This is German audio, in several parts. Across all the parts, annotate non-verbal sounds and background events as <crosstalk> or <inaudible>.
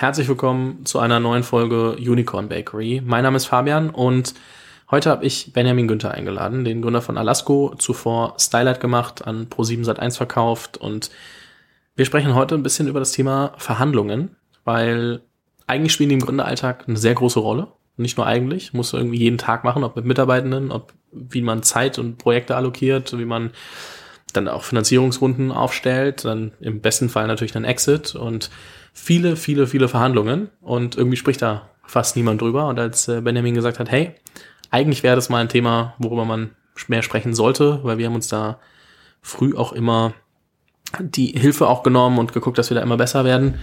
Herzlich willkommen zu einer neuen Folge Unicorn Bakery. Mein Name ist Fabian und heute habe ich Benjamin Günther eingeladen, den Gründer von Alasco, zuvor Stylight gemacht, an Pro7 Sat1 verkauft und wir sprechen heute ein bisschen über das Thema Verhandlungen, weil eigentlich spielen die im Gründeralltag eine sehr große Rolle. Nicht nur eigentlich, muss irgendwie jeden Tag machen, ob mit Mitarbeitenden, ob wie man Zeit und Projekte allokiert, wie man dann auch Finanzierungsrunden aufstellt, dann im besten Fall natürlich dann Exit und viele, viele, viele Verhandlungen und irgendwie spricht da fast niemand drüber. Und als äh, Benjamin gesagt hat, hey, eigentlich wäre das mal ein Thema, worüber man mehr sprechen sollte, weil wir haben uns da früh auch immer die Hilfe auch genommen und geguckt, dass wir da immer besser werden,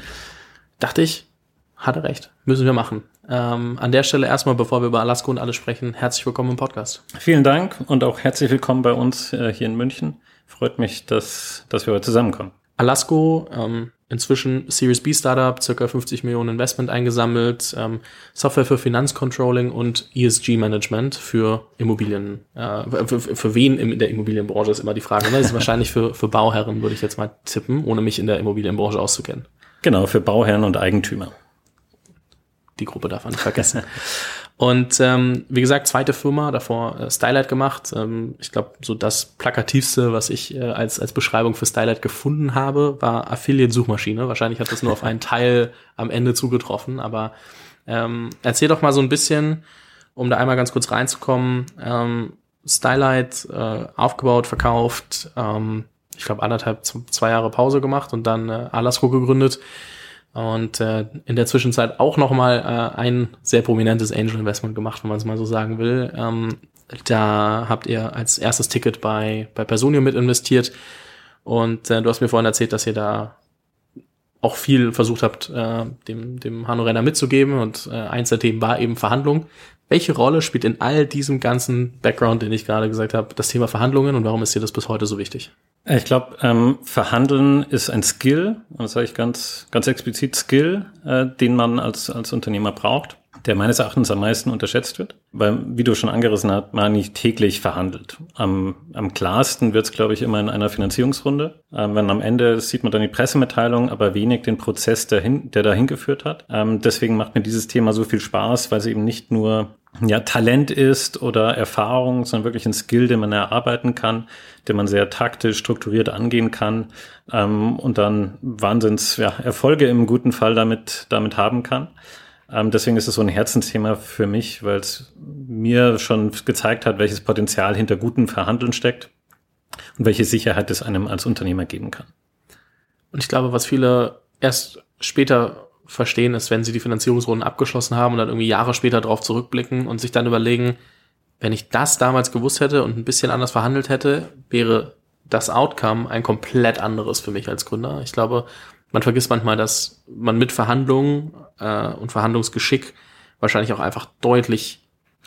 dachte ich, hat er recht, müssen wir machen. Ähm, an der Stelle erstmal, bevor wir über Alaska und alles sprechen, herzlich willkommen im Podcast. Vielen Dank und auch herzlich willkommen bei uns äh, hier in München. Freut mich, dass, dass wir heute zusammenkommen. Alasco, ähm, inzwischen Series B Startup, circa 50 Millionen Investment eingesammelt, ähm, Software für Finanzcontrolling und ESG Management für Immobilien. Äh, für, für wen in der Immobilienbranche ist immer die Frage. Ne? Das ist wahrscheinlich für, für Bauherren, würde ich jetzt mal tippen, ohne mich in der Immobilienbranche auszukennen. Genau, für Bauherren und Eigentümer. Die Gruppe darf man nicht vergessen. <laughs> Und ähm, wie gesagt, zweite Firma, davor äh, Stylight gemacht. Ähm, ich glaube, so das plakativste, was ich äh, als, als Beschreibung für Stylight gefunden habe, war Affiliate-Suchmaschine. Wahrscheinlich hat das nur auf einen Teil am Ende zugetroffen, aber ähm, erzähl doch mal so ein bisschen, um da einmal ganz kurz reinzukommen. Ähm, Stylight äh, aufgebaut, verkauft, ähm, ich glaube anderthalb, zwei Jahre Pause gemacht und dann äh, Alasco gegründet. Und äh, in der Zwischenzeit auch nochmal äh, ein sehr prominentes Angel Investment gemacht, wenn man es mal so sagen will. Ähm, da habt ihr als erstes Ticket bei, bei Personio mit investiert. Und äh, du hast mir vorhin erzählt, dass ihr da auch viel versucht habt, äh, dem, dem Hanno Renner mitzugeben. Und äh, eins der Themen war eben Verhandlung. Welche Rolle spielt in all diesem ganzen Background, den ich gerade gesagt habe, das Thema Verhandlungen und warum ist dir das bis heute so wichtig? Ich glaube, ähm, Verhandeln ist ein Skill, das sage ich ganz, ganz explizit Skill, äh, den man als, als Unternehmer braucht, der meines Erachtens am meisten unterschätzt wird. Weil, wie du schon angerissen hast, man nicht täglich verhandelt. Am, am klarsten wird es, glaube ich, immer in einer Finanzierungsrunde. Ähm, wenn am Ende sieht man dann die Pressemitteilung, aber wenig den Prozess, der, hin, der dahin geführt hat. Ähm, deswegen macht mir dieses Thema so viel Spaß, weil es eben nicht nur ja, Talent ist oder Erfahrung, sondern wirklich ein Skill, den man erarbeiten kann, den man sehr taktisch, strukturiert angehen kann ähm, und dann Wahnsinns ja, Erfolge im guten Fall damit, damit haben kann. Ähm, deswegen ist es so ein Herzensthema für mich, weil es mir schon gezeigt hat, welches Potenzial hinter guten Verhandeln steckt und welche Sicherheit es einem als Unternehmer geben kann. Und ich glaube, was viele erst später verstehen, ist, wenn sie die Finanzierungsrunden abgeschlossen haben und dann irgendwie Jahre später drauf zurückblicken und sich dann überlegen, wenn ich das damals gewusst hätte und ein bisschen anders verhandelt hätte, wäre das Outcome ein komplett anderes für mich als Gründer. Ich glaube, man vergisst manchmal, dass man mit Verhandlungen äh, und Verhandlungsgeschick wahrscheinlich auch einfach deutlich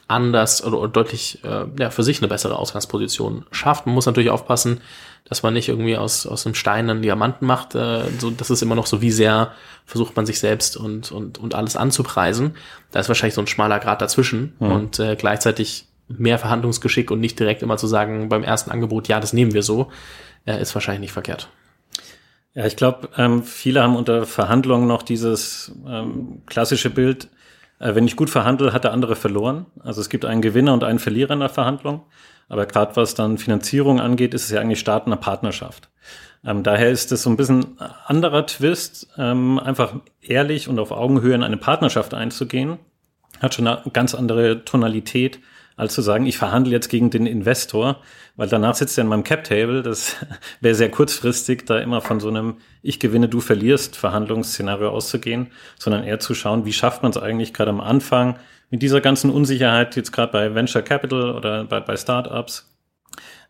anders oder, deutlich äh, ja, für sich eine bessere Ausgangsposition schafft. Man muss natürlich aufpassen, dass man nicht irgendwie aus, aus einem Stein einen Diamanten macht. Äh, so, das ist immer noch so, wie sehr versucht man sich selbst und, und, und alles anzupreisen. Da ist wahrscheinlich so ein schmaler Grad dazwischen mhm. und äh, gleichzeitig mehr Verhandlungsgeschick und nicht direkt immer zu sagen beim ersten Angebot, ja, das nehmen wir so, äh, ist wahrscheinlich nicht verkehrt. Ja, ich glaube, ähm, viele haben unter Verhandlungen noch dieses ähm, klassische Bild, äh, wenn ich gut verhandle, hat der andere verloren. Also es gibt einen Gewinner und einen Verlierer in der Verhandlung. Aber gerade was dann Finanzierung angeht, ist es ja eigentlich Start einer Partnerschaft. Ähm, daher ist es so ein bisschen anderer Twist, ähm, einfach ehrlich und auf Augenhöhe in eine Partnerschaft einzugehen. Hat schon eine ganz andere Tonalität, als zu sagen, ich verhandle jetzt gegen den Investor, weil danach sitzt er in meinem Cap-Table. Das <laughs> wäre sehr kurzfristig, da immer von so einem Ich gewinne, du verlierst Verhandlungsszenario auszugehen, sondern eher zu schauen, wie schafft man es eigentlich gerade am Anfang mit dieser ganzen Unsicherheit, jetzt gerade bei Venture Capital oder bei, bei Startups,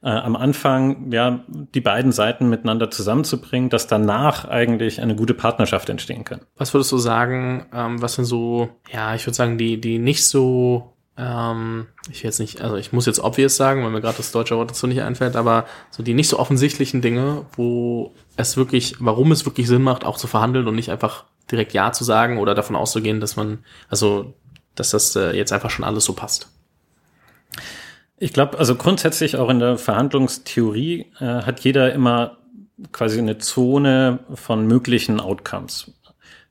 äh, am Anfang ja die beiden Seiten miteinander zusammenzubringen, dass danach eigentlich eine gute Partnerschaft entstehen kann. Was würdest du sagen, ähm, was sind so, ja, ich würde sagen, die, die nicht so ähm, ich jetzt nicht, also ich muss jetzt obvious sagen, weil mir gerade das deutsche Wort dazu nicht einfällt, aber so die nicht so offensichtlichen Dinge, wo es wirklich, warum es wirklich Sinn macht, auch zu verhandeln und nicht einfach direkt Ja zu sagen oder davon auszugehen, dass man, also, dass das äh, jetzt einfach schon alles so passt. Ich glaube, also grundsätzlich auch in der Verhandlungstheorie äh, hat jeder immer quasi eine Zone von möglichen Outcomes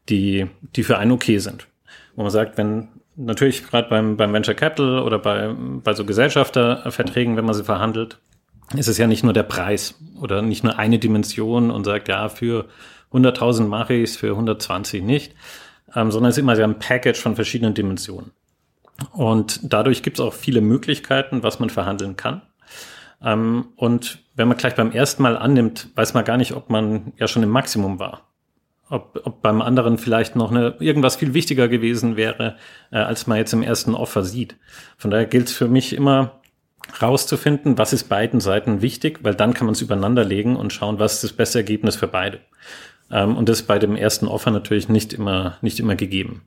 die, die für einen okay sind. Wo man sagt, wenn natürlich gerade beim, beim Venture Capital oder bei, bei so Gesellschafterverträgen, wenn man sie verhandelt, ist es ja nicht nur der Preis oder nicht nur eine Dimension und sagt, ja, für 100.000 mache ich es, für 120 nicht, ähm, sondern es ist immer so ein Package von verschiedenen Dimensionen. Und dadurch gibt es auch viele Möglichkeiten, was man verhandeln kann. Ähm, und wenn man gleich beim ersten Mal annimmt, weiß man gar nicht, ob man ja schon im Maximum war. Ob, ob beim anderen vielleicht noch eine, irgendwas viel wichtiger gewesen wäre, äh, als man jetzt im ersten Offer sieht. Von daher gilt es für mich immer rauszufinden, was ist beiden Seiten wichtig, weil dann kann man es übereinander legen und schauen, was ist das beste Ergebnis für beide. Ähm, und das ist bei dem ersten Offer natürlich nicht immer, nicht immer gegeben.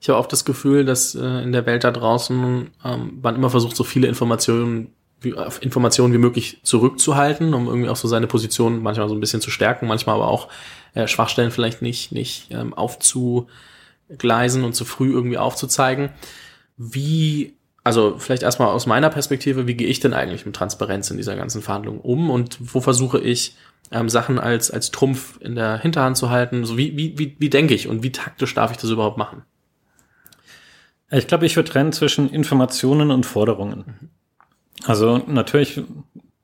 Ich habe oft das Gefühl, dass äh, in der Welt da draußen ähm, man immer versucht, so viele Informationen wie, Informationen wie möglich zurückzuhalten, um irgendwie auch so seine Position manchmal so ein bisschen zu stärken, manchmal aber auch äh, Schwachstellen vielleicht nicht, nicht ähm, aufzugleisen und zu früh irgendwie aufzuzeigen. Wie, also vielleicht erstmal aus meiner Perspektive, wie gehe ich denn eigentlich mit Transparenz in dieser ganzen Verhandlung um und wo versuche ich, ähm, Sachen als, als Trumpf in der Hinterhand zu halten? So wie, wie, wie, wie denke ich und wie taktisch darf ich das überhaupt machen? Ich glaube, ich würde trennen zwischen Informationen und Forderungen. Mhm. Also natürlich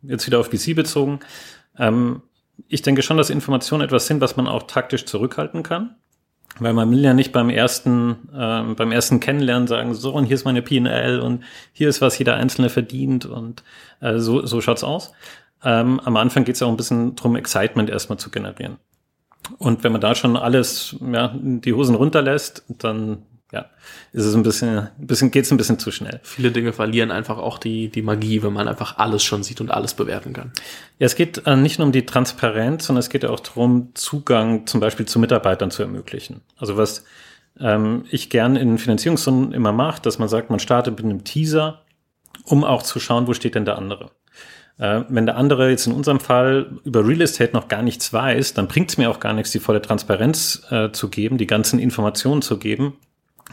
jetzt wieder auf VC bezogen. Ähm, ich denke schon, dass Informationen etwas sind, was man auch taktisch zurückhalten kann. Weil man will ja nicht beim ersten, ähm, beim ersten Kennenlernen sagen, so und hier ist meine PL und hier ist, was jeder Einzelne verdient und äh, so, so schaut's aus. Ähm, am Anfang geht's ja auch ein bisschen drum, Excitement erstmal zu generieren. Und wenn man da schon alles, ja, die Hosen runterlässt, dann ja, ist es ein bisschen, ein bisschen geht's ein bisschen zu schnell. Viele Dinge verlieren einfach auch die, die Magie, wenn man einfach alles schon sieht und alles bewerten kann. Ja, es geht äh, nicht nur um die Transparenz, sondern es geht auch darum, Zugang zum Beispiel zu Mitarbeitern zu ermöglichen. Also was ähm, ich gern in Finanzierungsrunden immer mache, dass man sagt, man startet mit einem Teaser, um auch zu schauen, wo steht denn der andere. Äh, wenn der andere jetzt in unserem Fall über Real Estate noch gar nichts weiß, dann bringt es mir auch gar nichts, die volle Transparenz äh, zu geben, die ganzen Informationen zu geben,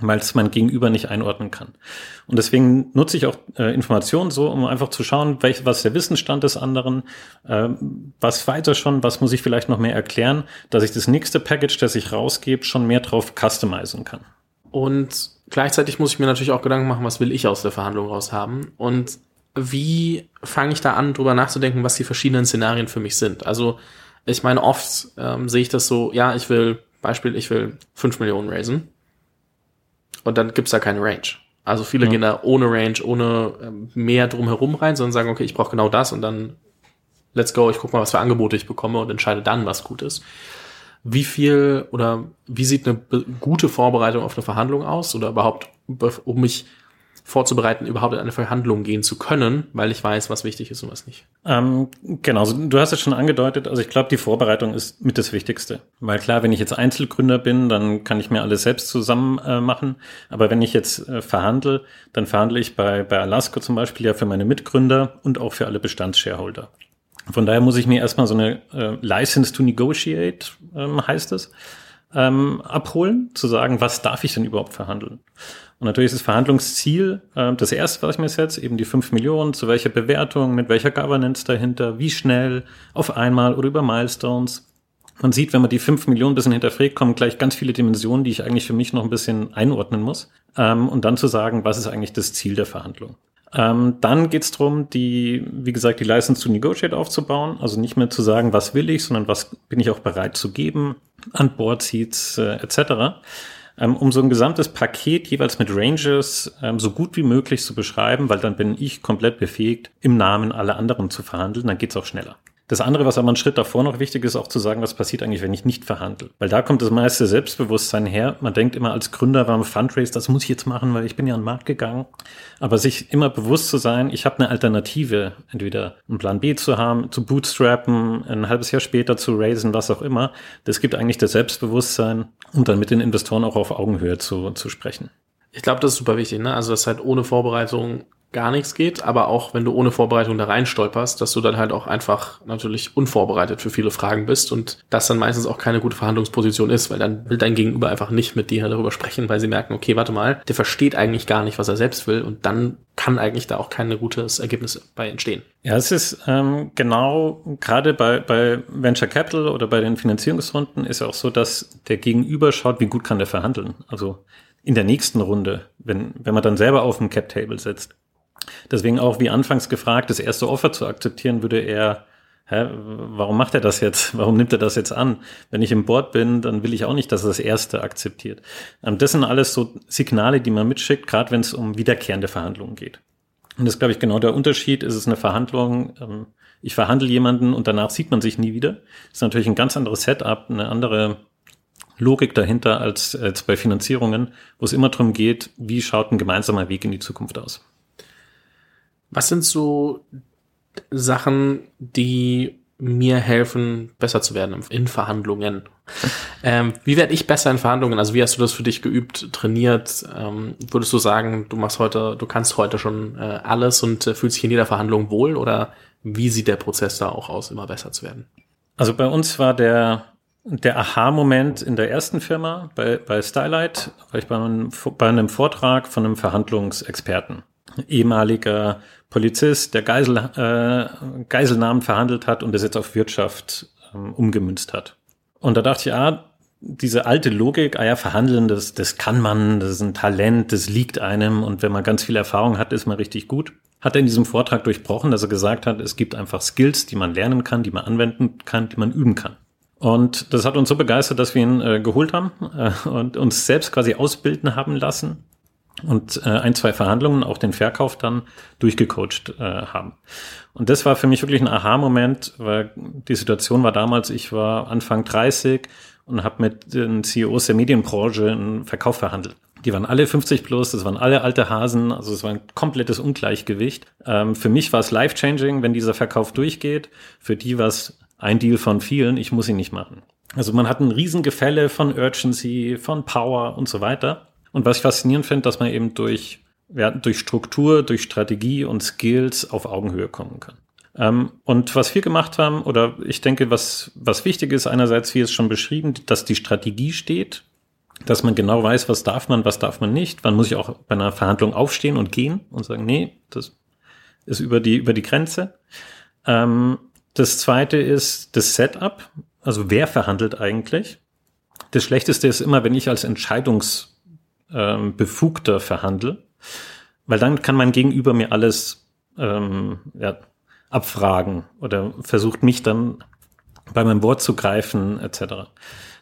weil es mein Gegenüber nicht einordnen kann. Und deswegen nutze ich auch äh, Informationen so, um einfach zu schauen, welch, was der Wissensstand des anderen, äh, was weiter schon, was muss ich vielleicht noch mehr erklären, dass ich das nächste Package, das ich rausgebe, schon mehr drauf customizen kann. Und gleichzeitig muss ich mir natürlich auch Gedanken machen, was will ich aus der Verhandlung raus haben und wie fange ich da an, drüber nachzudenken, was die verschiedenen Szenarien für mich sind. Also ich meine, oft ähm, sehe ich das so, ja, ich will, Beispiel, ich will fünf Millionen raisen und dann gibt's da keine Range. Also viele ja. gehen da ohne Range, ohne ähm, mehr drumherum rein, sondern sagen, okay, ich brauche genau das und dann let's go, ich gucke mal, was für Angebote ich bekomme und entscheide dann, was gut ist. Wie viel oder wie sieht eine gute Vorbereitung auf eine Verhandlung aus oder überhaupt, um mich vorzubereiten, überhaupt in eine Verhandlung gehen zu können, weil ich weiß, was wichtig ist und was nicht. Ähm, genau, du hast es schon angedeutet. Also ich glaube, die Vorbereitung ist mit das Wichtigste. Weil klar, wenn ich jetzt Einzelgründer bin, dann kann ich mir alles selbst zusammen äh, machen. Aber wenn ich jetzt äh, verhandle, dann verhandle ich bei, bei Alaska zum Beispiel ja für meine Mitgründer und auch für alle Bestandsshareholder. Von daher muss ich mir erstmal so eine äh, License to Negotiate, ähm, heißt es, ähm, abholen, zu sagen, was darf ich denn überhaupt verhandeln. Und natürlich ist das Verhandlungsziel äh, das erste, was ich mir setze, eben die fünf Millionen, zu welcher Bewertung, mit welcher Governance dahinter, wie schnell, auf einmal oder über Milestones. Man sieht, wenn man die fünf Millionen ein bisschen hinterfragt, kommen gleich ganz viele Dimensionen, die ich eigentlich für mich noch ein bisschen einordnen muss. Ähm, und dann zu sagen, was ist eigentlich das Ziel der Verhandlung. Ähm, dann geht es darum, die, wie gesagt, die License to Negotiate aufzubauen. Also nicht mehr zu sagen, was will ich, sondern was bin ich auch bereit zu geben an Board Seats äh, etc ähm, um so ein gesamtes Paket jeweils mit Ranges ähm, so gut wie möglich zu beschreiben, weil dann bin ich komplett befähigt, im Namen aller anderen zu verhandeln. Dann geht's auch schneller. Das andere, was aber ein Schritt davor noch wichtig ist, auch zu sagen, was passiert eigentlich, wenn ich nicht verhandle. Weil da kommt das meiste Selbstbewusstsein her. Man denkt immer als Gründer beim Fundraise, das muss ich jetzt machen, weil ich bin ja an den Markt gegangen. Aber sich immer bewusst zu sein, ich habe eine Alternative, entweder einen Plan B zu haben, zu bootstrappen, ein halbes Jahr später zu raisen, was auch immer. Das gibt eigentlich das Selbstbewusstsein, um dann mit den Investoren auch auf Augenhöhe zu, zu sprechen. Ich glaube, das ist super wichtig, ne? Also, das halt ohne Vorbereitung gar nichts geht, aber auch wenn du ohne Vorbereitung da rein stolperst, dass du dann halt auch einfach natürlich unvorbereitet für viele Fragen bist und das dann meistens auch keine gute Verhandlungsposition ist, weil dann will dein Gegenüber einfach nicht mit dir darüber sprechen, weil sie merken, okay, warte mal, der versteht eigentlich gar nicht, was er selbst will und dann kann eigentlich da auch kein gutes Ergebnis bei entstehen. Ja, es ist ähm, genau gerade bei, bei Venture Capital oder bei den Finanzierungsrunden ist ja auch so, dass der Gegenüber schaut, wie gut kann der verhandeln. Also in der nächsten Runde, wenn, wenn man dann selber auf dem Cap Table sitzt. Deswegen auch, wie anfangs gefragt, das erste Offer zu akzeptieren, würde er, hä, warum macht er das jetzt? Warum nimmt er das jetzt an? Wenn ich im Board bin, dann will ich auch nicht, dass er das erste akzeptiert. Ähm, das sind alles so Signale, die man mitschickt, gerade wenn es um wiederkehrende Verhandlungen geht. Und das ist, glaube ich, genau der Unterschied. Ist es eine Verhandlung, ähm, ich verhandle jemanden und danach sieht man sich nie wieder. Das ist natürlich ein ganz anderes Setup, eine andere Logik dahinter als, als bei Finanzierungen, wo es immer darum geht, wie schaut ein gemeinsamer Weg in die Zukunft aus. Was sind so Sachen, die mir helfen, besser zu werden in Verhandlungen? <laughs> ähm, wie werde ich besser in Verhandlungen? Also wie hast du das für dich geübt, trainiert? Ähm, würdest du sagen, du machst heute, du kannst heute schon äh, alles und äh, fühlst dich in jeder Verhandlung wohl? Oder wie sieht der Prozess da auch aus, immer besser zu werden? Also bei uns war der der Aha-Moment in der ersten Firma bei, bei Stylight, war ich bei einem, bei einem Vortrag von einem Verhandlungsexperten, ehemaliger Polizist, der Geisel, äh, Geiselnamen verhandelt hat und das jetzt auf Wirtschaft ähm, umgemünzt hat. Und da dachte ich, ah, diese alte Logik, ah ja, verhandeln, das, das kann man, das ist ein Talent, das liegt einem und wenn man ganz viel Erfahrung hat, ist man richtig gut. Hat er in diesem Vortrag durchbrochen, dass er gesagt hat, es gibt einfach Skills, die man lernen kann, die man anwenden kann, die man üben kann. Und das hat uns so begeistert, dass wir ihn äh, geholt haben äh, und uns selbst quasi ausbilden haben lassen und äh, ein, zwei Verhandlungen, auch den Verkauf dann durchgecoacht äh, haben. Und das war für mich wirklich ein Aha-Moment, weil die Situation war damals, ich war Anfang 30 und habe mit den CEOs der Medienbranche einen Verkauf verhandelt. Die waren alle 50 plus, das waren alle alte Hasen, also es war ein komplettes Ungleichgewicht. Ähm, für mich war es life-changing, wenn dieser Verkauf durchgeht. Für die war es ein Deal von vielen, ich muss ihn nicht machen. Also man hat ein Riesengefälle von Urgency, von Power und so weiter. Und was ich faszinierend finde, dass man eben durch, ja, durch Struktur, durch Strategie und Skills auf Augenhöhe kommen kann. Ähm, und was wir gemacht haben, oder ich denke, was, was wichtig ist, einerseits, wie es schon beschrieben, dass die Strategie steht, dass man genau weiß, was darf man, was darf man nicht. Wann muss ich auch bei einer Verhandlung aufstehen und gehen und sagen, nee, das ist über die, über die Grenze. Ähm, das zweite ist das Setup. Also wer verhandelt eigentlich? Das Schlechteste ist immer, wenn ich als Entscheidungsbefugter ähm, verhandle, weil dann kann mein Gegenüber mir alles ähm, ja, abfragen oder versucht mich dann bei meinem Wort zu greifen etc.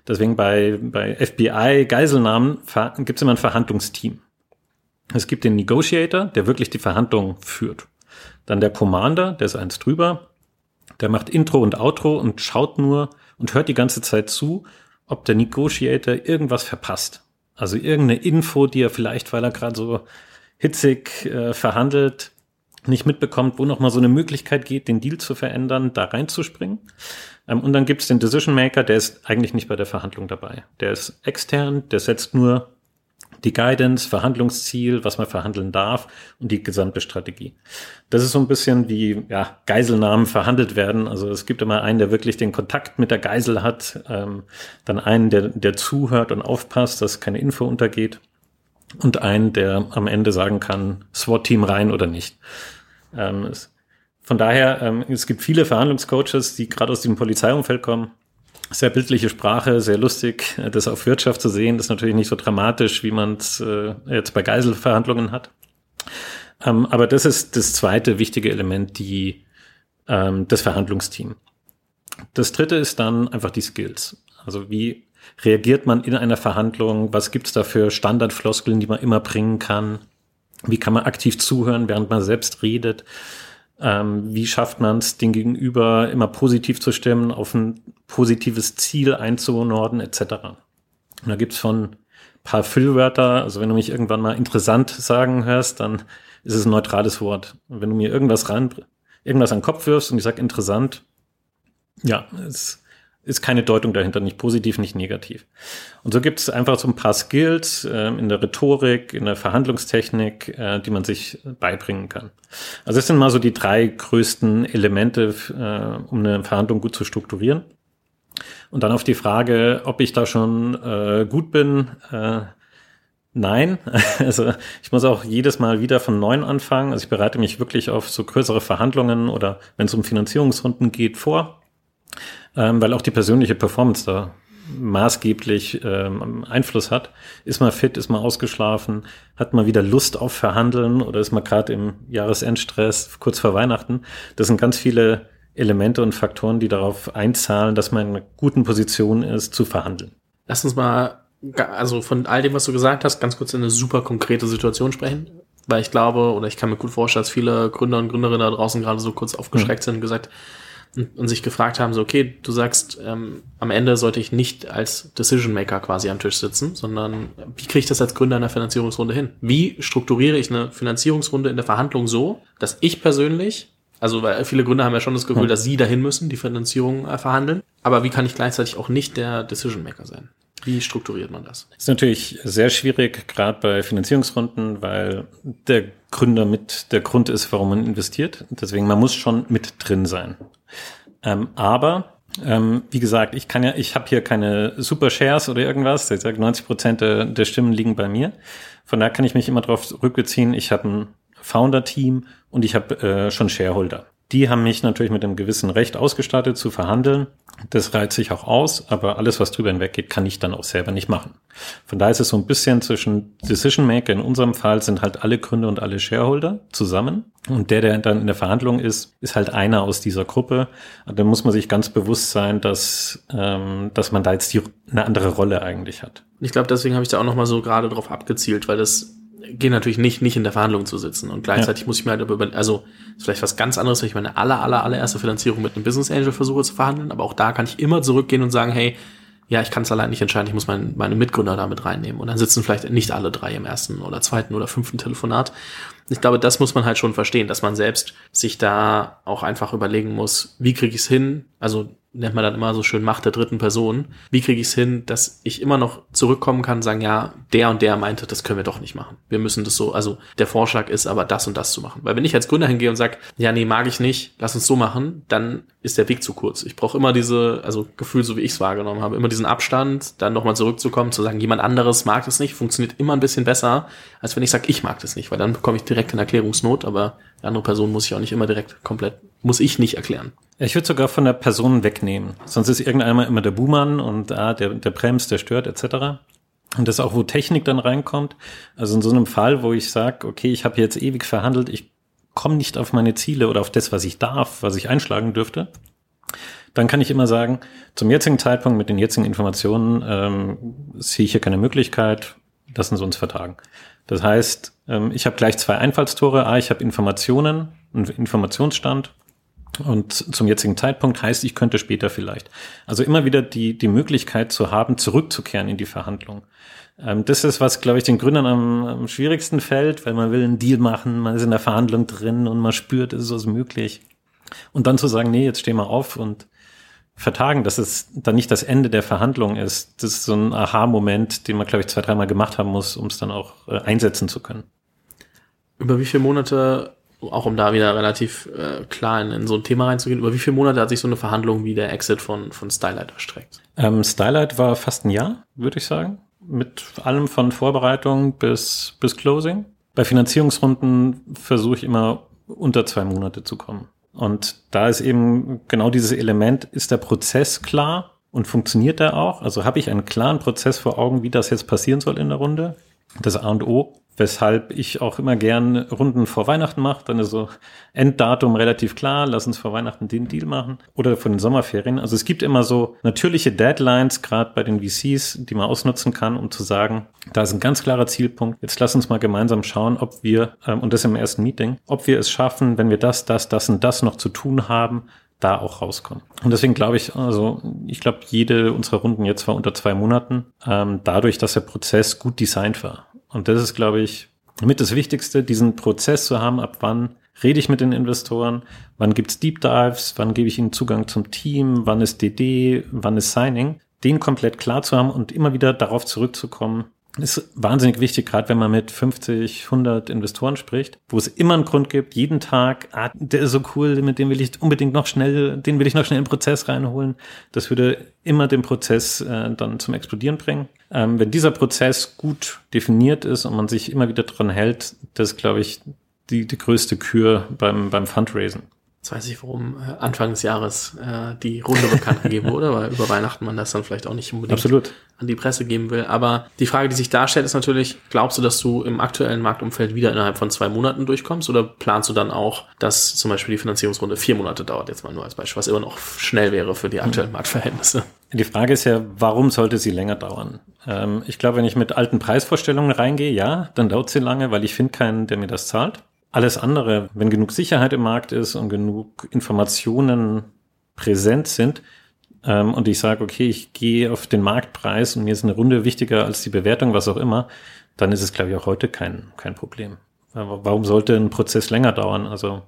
Deswegen bei, bei FBI Geiselnahmen gibt es immer ein Verhandlungsteam. Es gibt den Negotiator, der wirklich die Verhandlung führt. Dann der Commander, der ist eins drüber. Der macht Intro und Outro und schaut nur und hört die ganze Zeit zu, ob der Negotiator irgendwas verpasst. Also irgendeine Info, die er vielleicht, weil er gerade so hitzig äh, verhandelt, nicht mitbekommt, wo noch mal so eine Möglichkeit geht, den Deal zu verändern, da reinzuspringen. Ähm, und dann gibt's den Decision Maker, der ist eigentlich nicht bei der Verhandlung dabei. Der ist extern, der setzt nur die Guidance, Verhandlungsziel, was man verhandeln darf und die gesamte Strategie. Das ist so ein bisschen wie ja, Geiselnahmen verhandelt werden. Also es gibt immer einen, der wirklich den Kontakt mit der Geisel hat, ähm, dann einen, der, der zuhört und aufpasst, dass keine Info untergeht und einen, der am Ende sagen kann, SWAT-Team rein oder nicht. Ähm, es, von daher, ähm, es gibt viele Verhandlungscoaches, die gerade aus dem Polizeiumfeld kommen sehr bildliche Sprache, sehr lustig. Das auf Wirtschaft zu sehen, ist natürlich nicht so dramatisch, wie man es äh, jetzt bei Geiselverhandlungen hat. Ähm, aber das ist das zweite wichtige Element, die, ähm, das Verhandlungsteam. Das dritte ist dann einfach die Skills. Also wie reagiert man in einer Verhandlung? Was gibt's da für Standardfloskeln, die man immer bringen kann? Wie kann man aktiv zuhören, während man selbst redet? Ähm, wie schafft man es, den Gegenüber immer positiv zu stimmen, auf ein positives Ziel einzunorden, etc. Und da gibt's von paar Füllwörter, also wenn du mich irgendwann mal interessant sagen hörst, dann ist es ein neutrales Wort. Und wenn du mir irgendwas rein, irgendwas an den Kopf wirfst und ich sag interessant, ja, es ist keine Deutung dahinter, nicht positiv, nicht negativ. Und so gibt es einfach so ein paar Skills äh, in der Rhetorik, in der Verhandlungstechnik, äh, die man sich beibringen kann. Also das sind mal so die drei größten Elemente, äh, um eine Verhandlung gut zu strukturieren. Und dann auf die Frage, ob ich da schon äh, gut bin, äh, Nein, <laughs> also ich muss auch jedes Mal wieder von neuem anfangen. Also ich bereite mich wirklich auf so größere Verhandlungen oder wenn es um Finanzierungsrunden geht vor ähm, weil auch die persönliche Performance da maßgeblich ähm, Einfluss hat. Ist man fit, ist man ausgeschlafen, hat man wieder Lust auf Verhandeln oder ist man gerade im Jahresendstress kurz vor Weihnachten. Das sind ganz viele Elemente und Faktoren, die darauf einzahlen, dass man in einer guten Position ist, zu verhandeln. Lass uns mal, also von all dem, was du gesagt hast, ganz kurz in eine super konkrete Situation sprechen. Weil ich glaube, oder ich kann mir gut vorstellen, dass viele Gründer und Gründerinnen da draußen gerade so kurz aufgeschreckt mhm. sind und gesagt, und, und sich gefragt haben, so, okay, du sagst, ähm, am Ende sollte ich nicht als Decision Maker quasi am Tisch sitzen, sondern wie kriege ich das als Gründer in der Finanzierungsrunde hin? Wie strukturiere ich eine Finanzierungsrunde in der Verhandlung so, dass ich persönlich also, weil viele Gründer haben ja schon das Gefühl, dass sie dahin müssen, die Finanzierung äh, verhandeln. Aber wie kann ich gleichzeitig auch nicht der Decision Maker sein? Wie strukturiert man das? Ist natürlich sehr schwierig, gerade bei Finanzierungsrunden, weil der Gründer mit der Grund ist, warum man investiert. Deswegen, man muss schon mit drin sein. Ähm, aber ähm, wie gesagt, ich kann ja, ich habe hier keine Super Shares oder irgendwas. Ich sage, 90 Prozent der, der Stimmen liegen bei mir. Von da kann ich mich immer darauf zurückbeziehen. Ich habe ein Founder-Team und ich habe äh, schon Shareholder. Die haben mich natürlich mit einem gewissen Recht ausgestattet zu verhandeln. Das reizt sich auch aus, aber alles, was drüber hinweggeht, kann ich dann auch selber nicht machen. Von daher ist es so ein bisschen zwischen Decision Maker, in unserem Fall sind halt alle Gründer und alle Shareholder zusammen. Und der, der dann in der Verhandlung ist, ist halt einer aus dieser Gruppe. Dann muss man sich ganz bewusst sein, dass, ähm, dass man da jetzt die, eine andere Rolle eigentlich hat. Ich glaube, deswegen habe ich da auch nochmal so gerade drauf abgezielt, weil das geht natürlich nicht, nicht in der Verhandlung zu sitzen. Und gleichzeitig ja. muss ich mir halt über, also ist vielleicht was ganz anderes, wenn ich meine aller, aller, allererste Finanzierung mit einem Business Angel versuche zu verhandeln. Aber auch da kann ich immer zurückgehen und sagen, hey, ja, ich kann es allein nicht entscheiden, ich muss mein, meine Mitgründer damit reinnehmen. Und dann sitzen vielleicht nicht alle drei im ersten oder zweiten oder fünften Telefonat. Ich glaube, das muss man halt schon verstehen, dass man selbst sich da auch einfach überlegen muss, wie kriege ich es hin? Also nennt man dann immer so schön Macht der dritten Person. Wie kriege ich es hin, dass ich immer noch zurückkommen kann, sagen, ja, der und der meinte, das können wir doch nicht machen. Wir müssen das so, also der Vorschlag ist aber das und das zu machen. Weil wenn ich als Gründer hingehe und sage, ja, nee, mag ich nicht, lass uns so machen, dann ist der Weg zu kurz. Ich brauche immer diese, also Gefühl, so wie ich es wahrgenommen habe, immer diesen Abstand, dann nochmal zurückzukommen, zu sagen, jemand anderes mag das nicht, funktioniert immer ein bisschen besser, als wenn ich sage, ich mag das nicht, weil dann bekomme ich direkt eine Erklärungsnot, aber die andere Person muss ich auch nicht immer direkt komplett, muss ich nicht erklären. Ich würde sogar von der Person wegnehmen. Sonst ist irgendeinmal immer der Buhmann und ah, der, der bremst, der stört etc. Und das ist auch, wo Technik dann reinkommt. Also in so einem Fall, wo ich sage, okay, ich habe jetzt ewig verhandelt, ich komme nicht auf meine Ziele oder auf das, was ich darf, was ich einschlagen dürfte, dann kann ich immer sagen, zum jetzigen Zeitpunkt mit den jetzigen Informationen ähm, sehe ich hier keine Möglichkeit, lassen Sie uns vertagen. Das heißt, ähm, ich habe gleich zwei Einfallstore. A, ich habe Informationen, einen Informationsstand und zum jetzigen Zeitpunkt heißt, ich könnte später vielleicht. Also immer wieder die, die Möglichkeit zu haben, zurückzukehren in die Verhandlung. Ähm, das ist, was, glaube ich, den Gründern am, am, schwierigsten fällt, weil man will einen Deal machen, man ist in der Verhandlung drin und man spürt, ist es möglich. Und dann zu sagen, nee, jetzt stehen wir auf und vertagen, dass es dann nicht das Ende der Verhandlung ist. Das ist so ein Aha-Moment, den man, glaube ich, zwei, dreimal gemacht haben muss, um es dann auch äh, einsetzen zu können. Über wie viele Monate auch um da wieder relativ äh, klar in, in, so ein Thema reinzugehen, über wie viele Monate hat sich so eine Verhandlung wie der Exit von, von Stylight erstreckt? Ähm, Stylight war fast ein Jahr, würde ich sagen. Mit allem von Vorbereitung bis, bis Closing. Bei Finanzierungsrunden versuche ich immer unter zwei Monate zu kommen. Und da ist eben genau dieses Element, ist der Prozess klar und funktioniert der auch? Also habe ich einen klaren Prozess vor Augen, wie das jetzt passieren soll in der Runde? Das A und O weshalb ich auch immer gern Runden vor Weihnachten mache. Dann ist so Enddatum relativ klar, lass uns vor Weihnachten den Deal machen. Oder von den Sommerferien. Also es gibt immer so natürliche Deadlines, gerade bei den VCs, die man ausnutzen kann, um zu sagen, da ist ein ganz klarer Zielpunkt. Jetzt lass uns mal gemeinsam schauen, ob wir, ähm, und das im ersten Meeting, ob wir es schaffen, wenn wir das, das, das und das noch zu tun haben, da auch rauskommen. Und deswegen glaube ich, also ich glaube, jede unserer Runden jetzt war unter zwei Monaten, ähm, dadurch, dass der Prozess gut designt war. Und das ist, glaube ich, mit das Wichtigste, diesen Prozess zu haben, ab wann rede ich mit den Investoren, wann gibt's Deep Dives, wann gebe ich ihnen Zugang zum Team, wann ist DD, wann ist Signing, den komplett klar zu haben und immer wieder darauf zurückzukommen, ist wahnsinnig wichtig, gerade wenn man mit 50, 100 Investoren spricht, wo es immer einen Grund gibt, jeden Tag, ah, der ist so cool, mit dem will ich unbedingt noch schnell, den will ich noch schnell in den Prozess reinholen. Das würde immer den Prozess äh, dann zum Explodieren bringen. Ähm, wenn dieser Prozess gut definiert ist und man sich immer wieder dran hält, das ist, glaube ich, die, die größte Kür beim, beim Fundraisen. Jetzt weiß ich, warum äh, Anfang des Jahres äh, die Runde bekannt gegeben wurde, weil über Weihnachten man das dann vielleicht auch nicht unbedingt Absolut. an die Presse geben will. Aber die Frage, die sich darstellt, ist natürlich, glaubst du, dass du im aktuellen Marktumfeld wieder innerhalb von zwei Monaten durchkommst oder planst du dann auch, dass zum Beispiel die Finanzierungsrunde vier Monate dauert, jetzt mal nur als Beispiel, was immer noch schnell wäre für die aktuellen Marktverhältnisse? Die Frage ist ja, warum sollte sie länger dauern? Ähm, ich glaube, wenn ich mit alten Preisvorstellungen reingehe, ja, dann dauert sie lange, weil ich finde keinen, der mir das zahlt. Alles andere, wenn genug Sicherheit im Markt ist und genug Informationen präsent sind ähm, und ich sage, okay, ich gehe auf den Marktpreis und mir ist eine Runde wichtiger als die Bewertung, was auch immer, dann ist es, glaube ich, auch heute kein, kein Problem. Warum sollte ein Prozess länger dauern? Also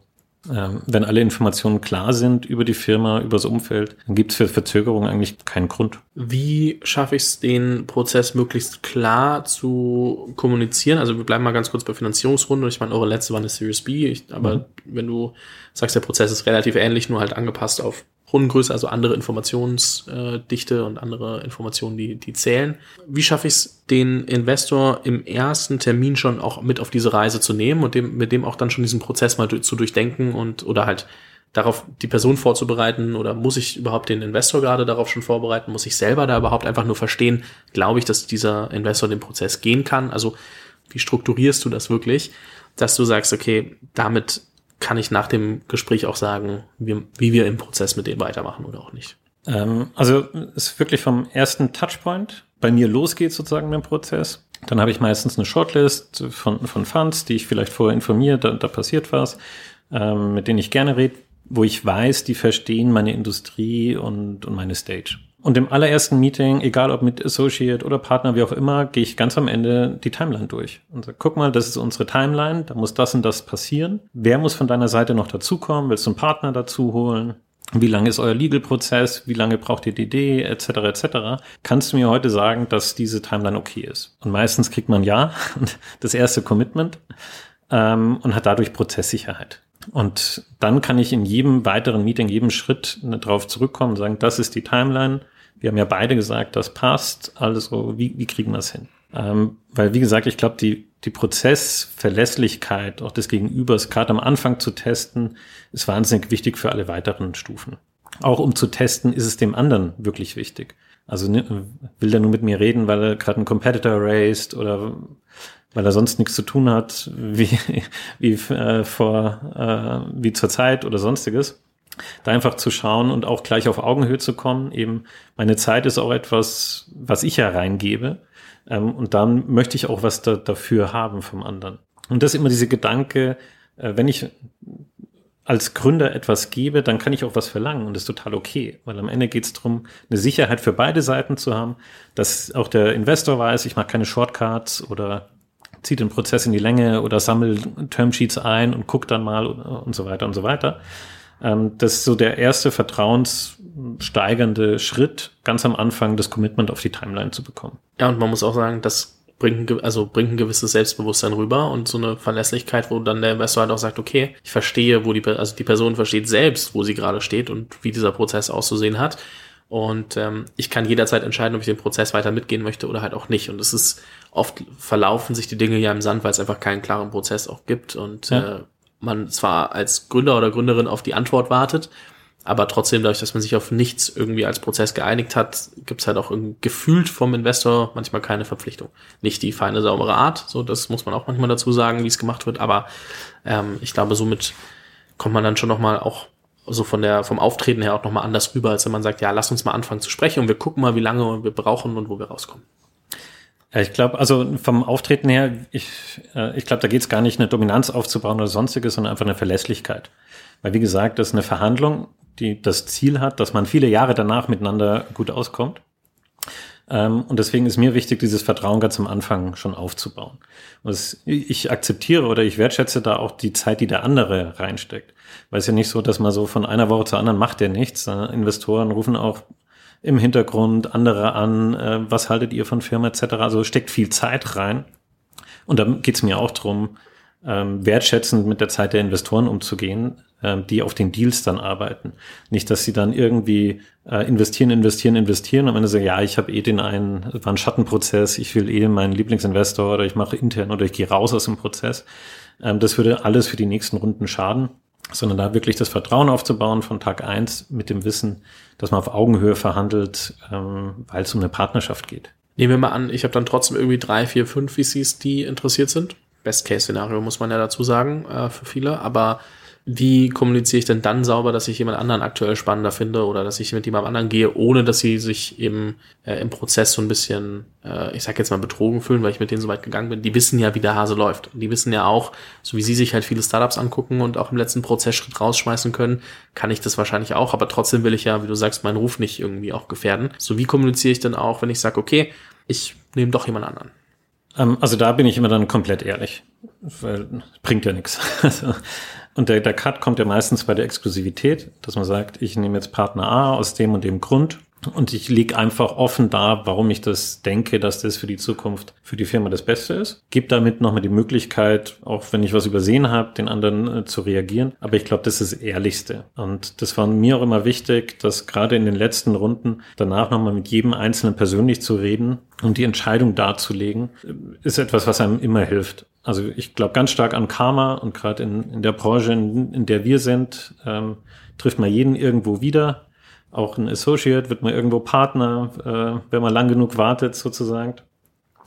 ähm, wenn alle Informationen klar sind über die Firma, über das Umfeld, dann gibt es für Verzögerungen eigentlich keinen Grund. Wie schaffe ich es, den Prozess möglichst klar zu kommunizieren? Also wir bleiben mal ganz kurz bei Finanzierungsrunde. Ich meine, eure letzte war eine Series B, ich, aber mhm. wenn du sagst, der Prozess ist relativ ähnlich, nur halt angepasst auf Rundengröße, also andere Informationsdichte und andere Informationen, die, die zählen. Wie schaffe ich es, den Investor im ersten Termin schon auch mit auf diese Reise zu nehmen und dem, mit dem auch dann schon diesen Prozess mal zu durchdenken und oder halt darauf die Person vorzubereiten oder muss ich überhaupt den Investor gerade darauf schon vorbereiten? Muss ich selber da überhaupt einfach nur verstehen, glaube ich, dass dieser Investor den Prozess gehen kann? Also wie strukturierst du das wirklich, dass du sagst, okay, damit kann ich nach dem Gespräch auch sagen, wie, wie wir im Prozess mit dem weitermachen oder auch nicht. Ähm, also es ist wirklich vom ersten Touchpoint bei mir losgeht sozusagen mit dem Prozess. Dann habe ich meistens eine Shortlist von, von Funds, die ich vielleicht vorher informiert, da, da passiert was, ähm, mit denen ich gerne rede, wo ich weiß, die verstehen meine Industrie und, und meine Stage. Und im allerersten Meeting, egal ob mit Associate oder Partner, wie auch immer, gehe ich ganz am Ende die Timeline durch und sage, guck mal, das ist unsere Timeline, da muss das und das passieren. Wer muss von deiner Seite noch dazukommen? Willst du einen Partner dazu holen? Wie lange ist euer Legal-Prozess? Wie lange braucht ihr die Idee? Etc. etc. Kannst du mir heute sagen, dass diese Timeline okay ist? Und meistens kriegt man ja, <laughs> das erste Commitment ähm, und hat dadurch Prozesssicherheit. Und dann kann ich in jedem weiteren Meeting, jedem Schritt darauf zurückkommen und sagen, das ist die Timeline, wir haben ja beide gesagt, das passt, also wie, wie kriegen wir das hin? Ähm, weil, wie gesagt, ich glaube, die, die Prozessverlässlichkeit auch des Gegenübers gerade am Anfang zu testen, ist wahnsinnig wichtig für alle weiteren Stufen. Auch um zu testen, ist es dem anderen wirklich wichtig. Also ne, will der nur mit mir reden, weil er gerade einen Competitor raced oder weil er sonst nichts zu tun hat, wie, wie äh, vor, äh, wie zur Zeit oder sonstiges da einfach zu schauen und auch gleich auf Augenhöhe zu kommen. Eben, meine Zeit ist auch etwas, was ich ja reingebe. Ähm, und dann möchte ich auch was da, dafür haben vom anderen. Und das ist immer diese Gedanke, äh, wenn ich als Gründer etwas gebe, dann kann ich auch was verlangen und das ist total okay, weil am Ende geht es darum, eine Sicherheit für beide Seiten zu haben, dass auch der Investor weiß, ich mache keine Shortcuts oder zieht den Prozess in die Länge oder sammelt Termsheets ein und guckt dann mal und so weiter und so weiter. Ähm, das ist so der erste vertrauenssteigernde Schritt, ganz am Anfang das Commitment auf die Timeline zu bekommen. Ja, und man muss auch sagen, das bringt, ein, also bringt ein gewisses Selbstbewusstsein rüber und so eine Verlässlichkeit, wo dann der Investor halt auch sagt, okay, ich verstehe, wo die, also die Person versteht selbst, wo sie gerade steht und wie dieser Prozess auszusehen hat. Und ähm, ich kann jederzeit entscheiden, ob ich den Prozess weiter mitgehen möchte oder halt auch nicht. Und es ist oft verlaufen sich die Dinge ja im Sand, weil es einfach keinen klaren Prozess auch gibt. Und ja. äh, man zwar als Gründer oder Gründerin auf die Antwort wartet, aber trotzdem, dadurch, dass man sich auf nichts irgendwie als Prozess geeinigt hat, gibt es halt auch gefühlt vom Investor manchmal keine Verpflichtung. Nicht die feine, saubere Art, so das muss man auch manchmal dazu sagen, wie es gemacht wird, aber ähm, ich glaube, somit kommt man dann schon nochmal auch so von der, vom Auftreten her auch nochmal anders rüber, als wenn man sagt, ja, lass uns mal anfangen zu sprechen und wir gucken mal, wie lange wir brauchen und wo wir rauskommen. Ja, ich glaube, also vom Auftreten her, ich, äh, ich glaube, da geht es gar nicht, eine Dominanz aufzubauen oder sonstiges, sondern einfach eine Verlässlichkeit. Weil wie gesagt, das ist eine Verhandlung, die das Ziel hat, dass man viele Jahre danach miteinander gut auskommt. Ähm, und deswegen ist mir wichtig, dieses Vertrauen ganz am Anfang schon aufzubauen. Und ich akzeptiere oder ich wertschätze da auch die Zeit, die der andere reinsteckt. Weil es ja nicht so, dass man so von einer Woche zur anderen macht der nichts. Investoren rufen auch im Hintergrund andere an, äh, was haltet ihr von Firma etc. Also steckt viel Zeit rein. Und da geht es mir auch drum, ähm, wertschätzend mit der Zeit der Investoren umzugehen, ähm, die auf den Deals dann arbeiten. Nicht, dass sie dann irgendwie äh, investieren, investieren, investieren und am Ende sagen, ja, ich habe eh den einen, war ein Schattenprozess, ich will eh meinen Lieblingsinvestor oder ich mache intern oder ich gehe raus aus dem Prozess. Ähm, das würde alles für die nächsten Runden schaden sondern da wirklich das Vertrauen aufzubauen von Tag eins mit dem Wissen, dass man auf Augenhöhe verhandelt, ähm, weil es um eine Partnerschaft geht. Nehmen wir mal an, ich habe dann trotzdem irgendwie drei, vier, fünf VCs, die interessiert sind. Best-Case-Szenario muss man ja dazu sagen äh, für viele, aber wie kommuniziere ich denn dann sauber, dass ich jemand anderen aktuell spannender finde oder dass ich mit jemand anderen gehe, ohne dass sie sich eben äh, im Prozess so ein bisschen, äh, ich sag jetzt mal, betrogen fühlen, weil ich mit denen so weit gegangen bin. Die wissen ja, wie der Hase läuft. Die wissen ja auch, so wie sie sich halt viele Startups angucken und auch im letzten Prozessschritt rausschmeißen können, kann ich das wahrscheinlich auch, aber trotzdem will ich ja, wie du sagst, meinen Ruf nicht irgendwie auch gefährden. So wie kommuniziere ich denn auch, wenn ich sage, okay, ich nehme doch jemand anderen? Ähm, also da bin ich immer dann komplett ehrlich, weil bringt ja nichts. <laughs> Also, und der, der Cut kommt ja meistens bei der Exklusivität, dass man sagt, ich nehme jetzt Partner A aus dem und dem Grund und ich lege einfach offen da, warum ich das denke, dass das für die Zukunft für die Firma das Beste ist. Gib damit nochmal die Möglichkeit, auch wenn ich was übersehen habe, den anderen äh, zu reagieren. Aber ich glaube, das ist das Ehrlichste. Und das war mir auch immer wichtig, dass gerade in den letzten Runden danach nochmal mit jedem Einzelnen persönlich zu reden und die Entscheidung darzulegen, äh, ist etwas, was einem immer hilft. Also ich glaube ganz stark an Karma und gerade in, in der Branche, in, in der wir sind, ähm, trifft man jeden irgendwo wieder auch ein Associate wird man irgendwo Partner, äh, wenn man lang genug wartet sozusagen.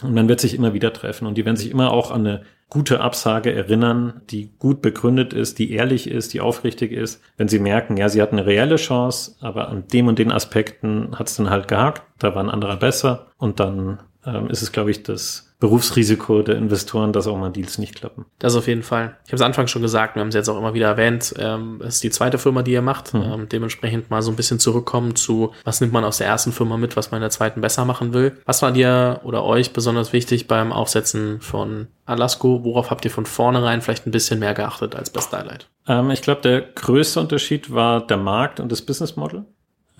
Und man wird sich immer wieder treffen und die werden sich immer auch an eine gute Absage erinnern, die gut begründet ist, die ehrlich ist, die aufrichtig ist. Wenn sie merken, ja, sie hatten eine reelle Chance, aber an dem und den Aspekten hat es dann halt gehakt, da war ein anderer besser und dann ähm, ist es, glaube ich, das Berufsrisiko der Investoren, dass auch mal Deals nicht klappen. Das auf jeden Fall. Ich habe es Anfang schon gesagt, wir haben es jetzt auch immer wieder erwähnt. Ähm, es ist die zweite Firma, die ihr macht. Mhm. Ähm, dementsprechend mal so ein bisschen zurückkommen zu, was nimmt man aus der ersten Firma mit, was man in der zweiten besser machen will. Was war dir oder euch besonders wichtig beim Aufsetzen von Alasco? Worauf habt ihr von vornherein vielleicht ein bisschen mehr geachtet als bei Starlight? Ähm, ich glaube, der größte Unterschied war der Markt und das Business Model.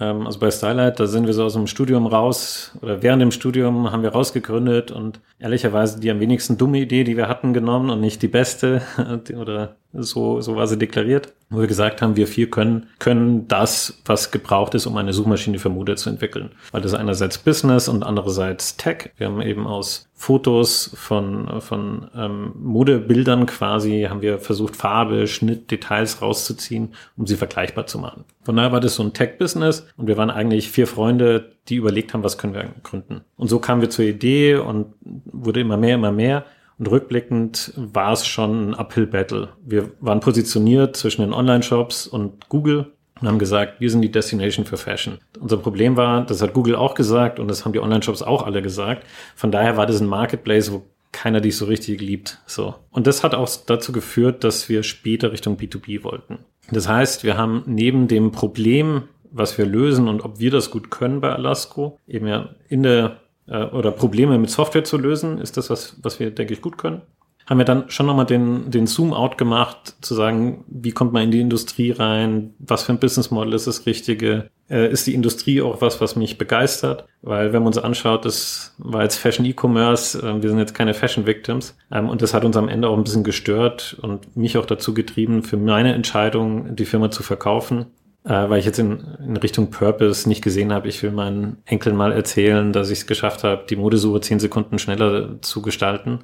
Ähm, also bei Stylight, da sind wir so aus dem Studium raus oder während dem Studium haben wir rausgegründet und ehrlicherweise die am wenigsten dumme Idee, die wir hatten, genommen und nicht die beste <laughs> oder so, so war sie deklariert, wo wir gesagt haben, wir vier können, können das, was gebraucht ist, um eine Suchmaschine für Mode zu entwickeln. Weil das einerseits Business und andererseits Tech. Wir haben eben aus Fotos von, von ähm, Modebildern quasi, haben wir versucht, Farbe, Schnitt, Details rauszuziehen, um sie vergleichbar zu machen. Von daher war das so ein Tech-Business und wir waren eigentlich vier Freunde, die überlegt haben, was können wir gründen. Und so kamen wir zur Idee und wurde immer mehr, immer mehr. Und rückblickend war es schon ein Uphill-Battle. Wir waren positioniert zwischen den Online-Shops und Google und haben gesagt, wir sind die Destination für Fashion. Unser Problem war, das hat Google auch gesagt und das haben die Online-Shops auch alle gesagt. Von daher war das ein Marketplace, wo keiner dich so richtig liebt. So. Und das hat auch dazu geführt, dass wir später Richtung B2B wollten. Das heißt, wir haben neben dem Problem, was wir lösen und ob wir das gut können bei Alasco, eben ja in der äh, oder Probleme mit Software zu lösen, ist das, was, was wir, denke ich, gut können. Haben wir dann schon nochmal den, den Zoom-out gemacht, zu sagen, wie kommt man in die Industrie rein, was für ein Business Model ist das Richtige, äh, ist die Industrie auch was, was mich begeistert? Weil wenn man uns anschaut, das war jetzt Fashion E-Commerce, äh, wir sind jetzt keine Fashion Victims ähm, und das hat uns am Ende auch ein bisschen gestört und mich auch dazu getrieben, für meine Entscheidung, die Firma zu verkaufen, äh, weil ich jetzt in, in Richtung Purpose nicht gesehen habe. Ich will meinen Enkeln mal erzählen, dass ich es geschafft habe, die Modesuche zehn Sekunden schneller zu gestalten.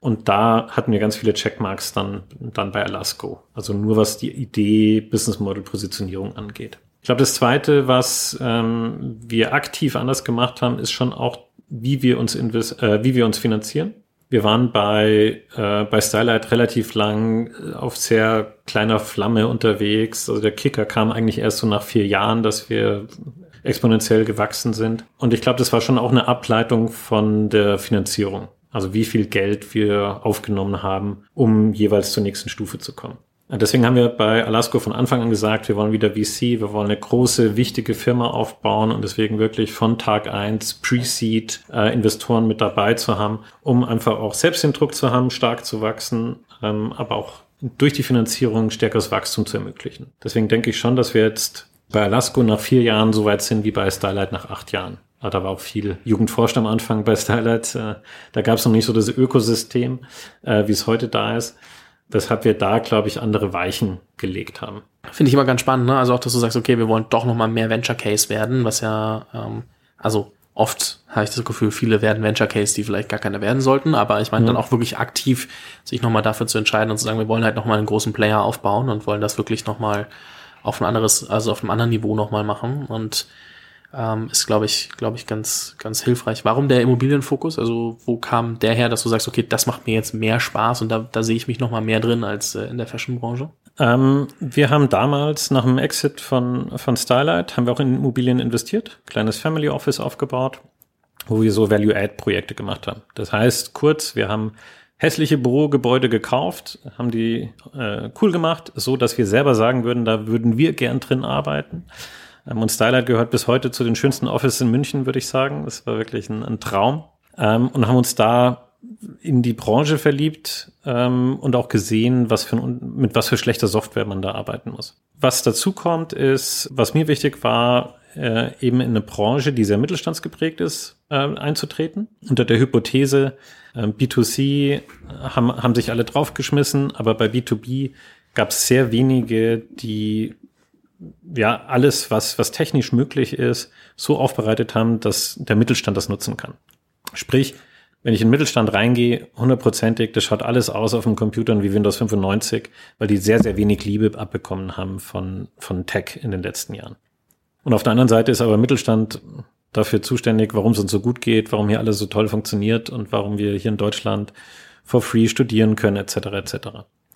Und da hatten wir ganz viele Checkmarks dann, dann bei Alasco. Also nur was die Idee, Business Model, Positionierung angeht. Ich glaube, das Zweite, was ähm, wir aktiv anders gemacht haben, ist schon auch, wie wir uns, invest äh, wie wir uns finanzieren. Wir waren bei, äh, bei Stylight relativ lang äh, auf sehr kleiner Flamme unterwegs. Also der Kicker kam eigentlich erst so nach vier Jahren, dass wir exponentiell gewachsen sind. Und ich glaube, das war schon auch eine Ableitung von der Finanzierung. Also wie viel Geld wir aufgenommen haben, um jeweils zur nächsten Stufe zu kommen. Deswegen haben wir bei Alasco von Anfang an gesagt, wir wollen wieder VC, wir wollen eine große, wichtige Firma aufbauen und deswegen wirklich von Tag eins Pre-Seed äh, Investoren mit dabei zu haben, um einfach auch selbst den Druck zu haben, stark zu wachsen, ähm, aber auch durch die Finanzierung stärkeres Wachstum zu ermöglichen. Deswegen denke ich schon, dass wir jetzt bei Alasco nach vier Jahren so weit sind wie bei Starlight nach acht Jahren. Ah, da war auch viel Jugendforscht am Anfang bei Starlight. Äh, da gab es noch nicht so das Ökosystem, äh, wie es heute da ist weshalb wir da, glaube ich, andere Weichen gelegt haben. Finde ich immer ganz spannend, ne? Also auch, dass du sagst, okay, wir wollen doch nochmal mehr Venture Case werden, was ja, ähm, also oft habe ich das Gefühl, viele werden Venture Case, die vielleicht gar keine werden sollten, aber ich meine mhm. dann auch wirklich aktiv sich nochmal dafür zu entscheiden und zu sagen, wir wollen halt nochmal einen großen Player aufbauen und wollen das wirklich nochmal auf ein anderes, also auf einem anderen Niveau nochmal machen und ähm, ist, glaube ich, glaube ich, ganz, ganz hilfreich. Warum der Immobilienfokus? Also wo kam der her, dass du sagst, okay, das macht mir jetzt mehr Spaß und da, da sehe ich mich noch mal mehr drin als äh, in der Fashionbranche? Ähm, wir haben damals nach dem Exit von, von Starlight, haben wir auch in Immobilien investiert, kleines Family Office aufgebaut, wo wir so Value-Add-Projekte gemacht haben. Das heißt, kurz, wir haben hässliche Bürogebäude gekauft, haben die äh, cool gemacht, so dass wir selber sagen würden, da würden wir gern drin arbeiten. Ähm, und Stylight gehört bis heute zu den schönsten Offices in München, würde ich sagen. Das war wirklich ein, ein Traum. Ähm, und haben uns da in die Branche verliebt ähm, und auch gesehen, was für mit was für schlechter Software man da arbeiten muss. Was dazu kommt, ist, was mir wichtig war, äh, eben in eine Branche, die sehr mittelstandsgeprägt ist, äh, einzutreten. Unter der Hypothese, äh, B2C haben, haben sich alle draufgeschmissen, aber bei B2B gab es sehr wenige, die ja alles, was, was technisch möglich ist, so aufbereitet haben, dass der Mittelstand das nutzen kann. Sprich, wenn ich in den Mittelstand reingehe, hundertprozentig, das schaut alles aus auf dem Computern wie Windows 95, weil die sehr, sehr wenig Liebe abbekommen haben von, von Tech in den letzten Jahren. Und auf der anderen Seite ist aber Mittelstand dafür zuständig, warum es uns so gut geht, warum hier alles so toll funktioniert und warum wir hier in Deutschland for free studieren können, etc. etc.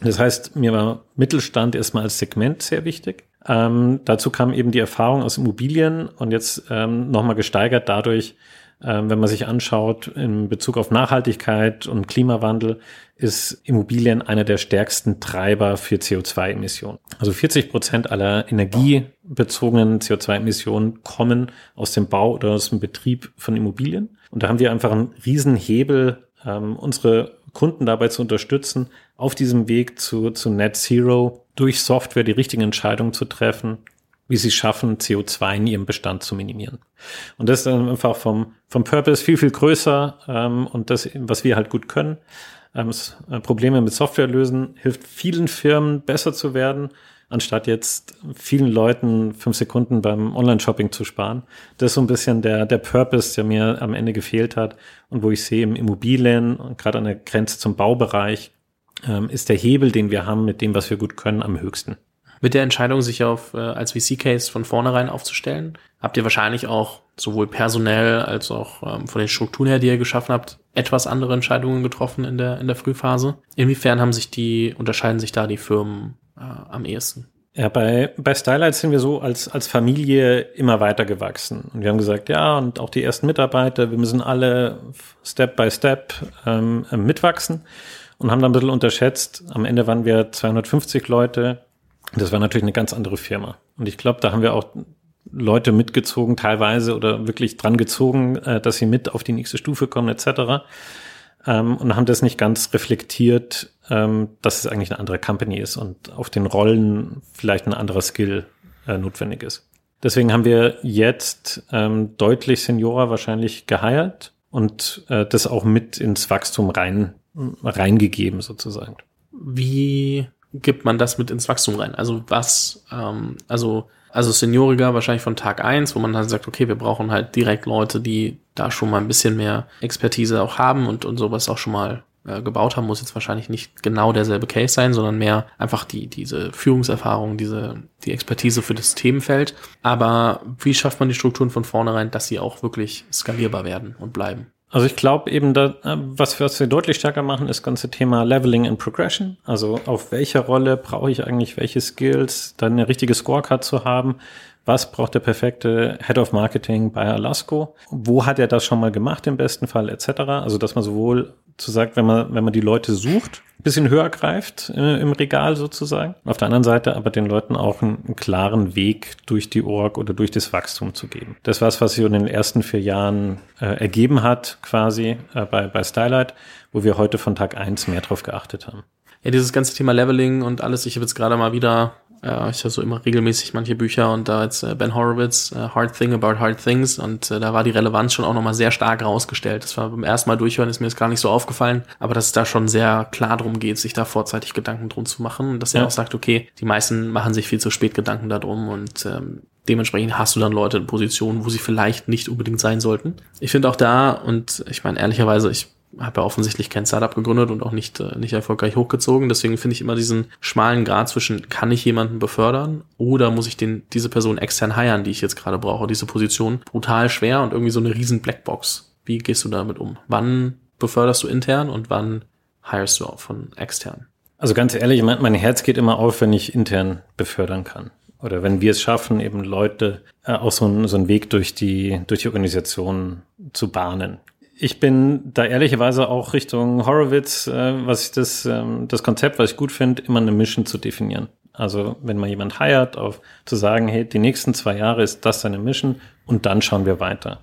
Das heißt, mir war Mittelstand erstmal als Segment sehr wichtig. Ähm, dazu kam eben die Erfahrung aus Immobilien und jetzt ähm, nochmal gesteigert dadurch, ähm, wenn man sich anschaut, in Bezug auf Nachhaltigkeit und Klimawandel, ist Immobilien einer der stärksten Treiber für CO2-Emissionen. Also 40 Prozent aller energiebezogenen CO2-Emissionen kommen aus dem Bau oder aus dem Betrieb von Immobilien. Und da haben wir einfach einen Riesenhebel, ähm, unsere Kunden dabei zu unterstützen, auf diesem Weg zu, zu Net Zero durch Software die richtigen Entscheidungen zu treffen, wie sie schaffen, CO2 in ihrem Bestand zu minimieren. Und das ist einfach vom, vom Purpose viel, viel größer ähm, und das, was wir halt gut können. Ähm, äh, Probleme mit Software lösen, hilft vielen Firmen besser zu werden, anstatt jetzt vielen Leuten fünf Sekunden beim Online-Shopping zu sparen. Das ist so ein bisschen der, der Purpose, der mir am Ende gefehlt hat und wo ich sehe im Immobilien und gerade an der Grenze zum Baubereich ähm, ist der Hebel, den wir haben mit dem, was wir gut können, am höchsten. Mit der Entscheidung, sich auf äh, als VC-Case von vornherein aufzustellen, habt ihr wahrscheinlich auch sowohl personell als auch ähm, von den Strukturen her, die ihr geschaffen habt, etwas andere Entscheidungen getroffen in der in der Frühphase. Inwiefern haben sich die unterscheiden sich da die Firmen am ehesten? Ja, bei, bei Stylight sind wir so als, als Familie immer weiter gewachsen. Und wir haben gesagt, ja, und auch die ersten Mitarbeiter, wir müssen alle Step by Step ähm, mitwachsen und haben dann ein bisschen unterschätzt. Am Ende waren wir 250 Leute. Das war natürlich eine ganz andere Firma. Und ich glaube, da haben wir auch Leute mitgezogen, teilweise oder wirklich dran gezogen, äh, dass sie mit auf die nächste Stufe kommen, etc. Ähm, und haben das nicht ganz reflektiert, ähm, dass es eigentlich eine andere Company ist und auf den Rollen vielleicht ein anderer Skill äh, notwendig ist. Deswegen haben wir jetzt ähm, deutlich Seniorer wahrscheinlich geheiert und äh, das auch mit ins Wachstum rein reingegeben sozusagen. Wie gibt man das mit ins Wachstum rein? Also was, ähm, also, also Senioriger wahrscheinlich von Tag eins, wo man dann sagt, okay, wir brauchen halt direkt Leute, die da schon mal ein bisschen mehr Expertise auch haben und, und sowas auch schon mal äh, gebaut haben, muss jetzt wahrscheinlich nicht genau derselbe Case sein, sondern mehr einfach die, diese Führungserfahrung, diese, die Expertise für das Themenfeld. Aber wie schafft man die Strukturen von vornherein, dass sie auch wirklich skalierbar werden und bleiben? Also ich glaube eben, da, äh, was, was wir deutlich stärker machen, ist das ganze Thema Leveling and Progression. Also auf welcher Rolle brauche ich eigentlich welche Skills, dann eine richtige Scorecard zu haben. Was braucht der perfekte Head of Marketing bei Alasco? Wo hat er das schon mal gemacht im besten Fall etc. Also dass man sowohl zu sagt, wenn man wenn man die Leute sucht, bisschen höher greift äh, im Regal sozusagen. Auf der anderen Seite aber den Leuten auch einen, einen, klaren Weg durch die Org oder durch das Wachstum zu geben. Das war es, was sich in den ersten vier Jahren äh, ergeben hat, quasi äh, bei, bei Stylight, wo wir heute von Tag eins mehr drauf geachtet haben. Ja, dieses ganze Thema Leveling und alles, ich habe jetzt gerade mal wieder äh, ich so immer regelmäßig manche Bücher und da jetzt äh, Ben Horowitz, äh, Hard Thing About Hard Things und äh, da war die Relevanz schon auch nochmal sehr stark rausgestellt. Das war beim ersten Mal durchhören, ist mir jetzt gar nicht so aufgefallen, aber dass es da schon sehr klar drum geht, sich da vorzeitig Gedanken drum zu machen und dass ja. er auch sagt, okay, die meisten machen sich viel zu spät Gedanken darum und ähm, dementsprechend hast du dann Leute in Positionen, wo sie vielleicht nicht unbedingt sein sollten. Ich finde auch da, und ich meine ehrlicherweise, ich habe ja offensichtlich kein Startup gegründet und auch nicht, äh, nicht erfolgreich hochgezogen. Deswegen finde ich immer diesen schmalen Grad zwischen, kann ich jemanden befördern oder muss ich den, diese Person extern heiren, die ich jetzt gerade brauche, diese Position, brutal schwer und irgendwie so eine riesen Blackbox. Wie gehst du damit um? Wann beförderst du intern und wann hirest du auch von extern? Also ganz ehrlich, mein, mein Herz geht immer auf, wenn ich intern befördern kann oder wenn wir es schaffen, eben Leute äh, auch so, so einen Weg durch die, durch die Organisation zu bahnen ich bin da ehrlicherweise auch Richtung Horowitz, äh, was ich das, ähm, das Konzept, was ich gut finde, immer eine Mission zu definieren. Also wenn man jemand heiert, auf zu sagen, hey, die nächsten zwei Jahre ist das seine Mission und dann schauen wir weiter.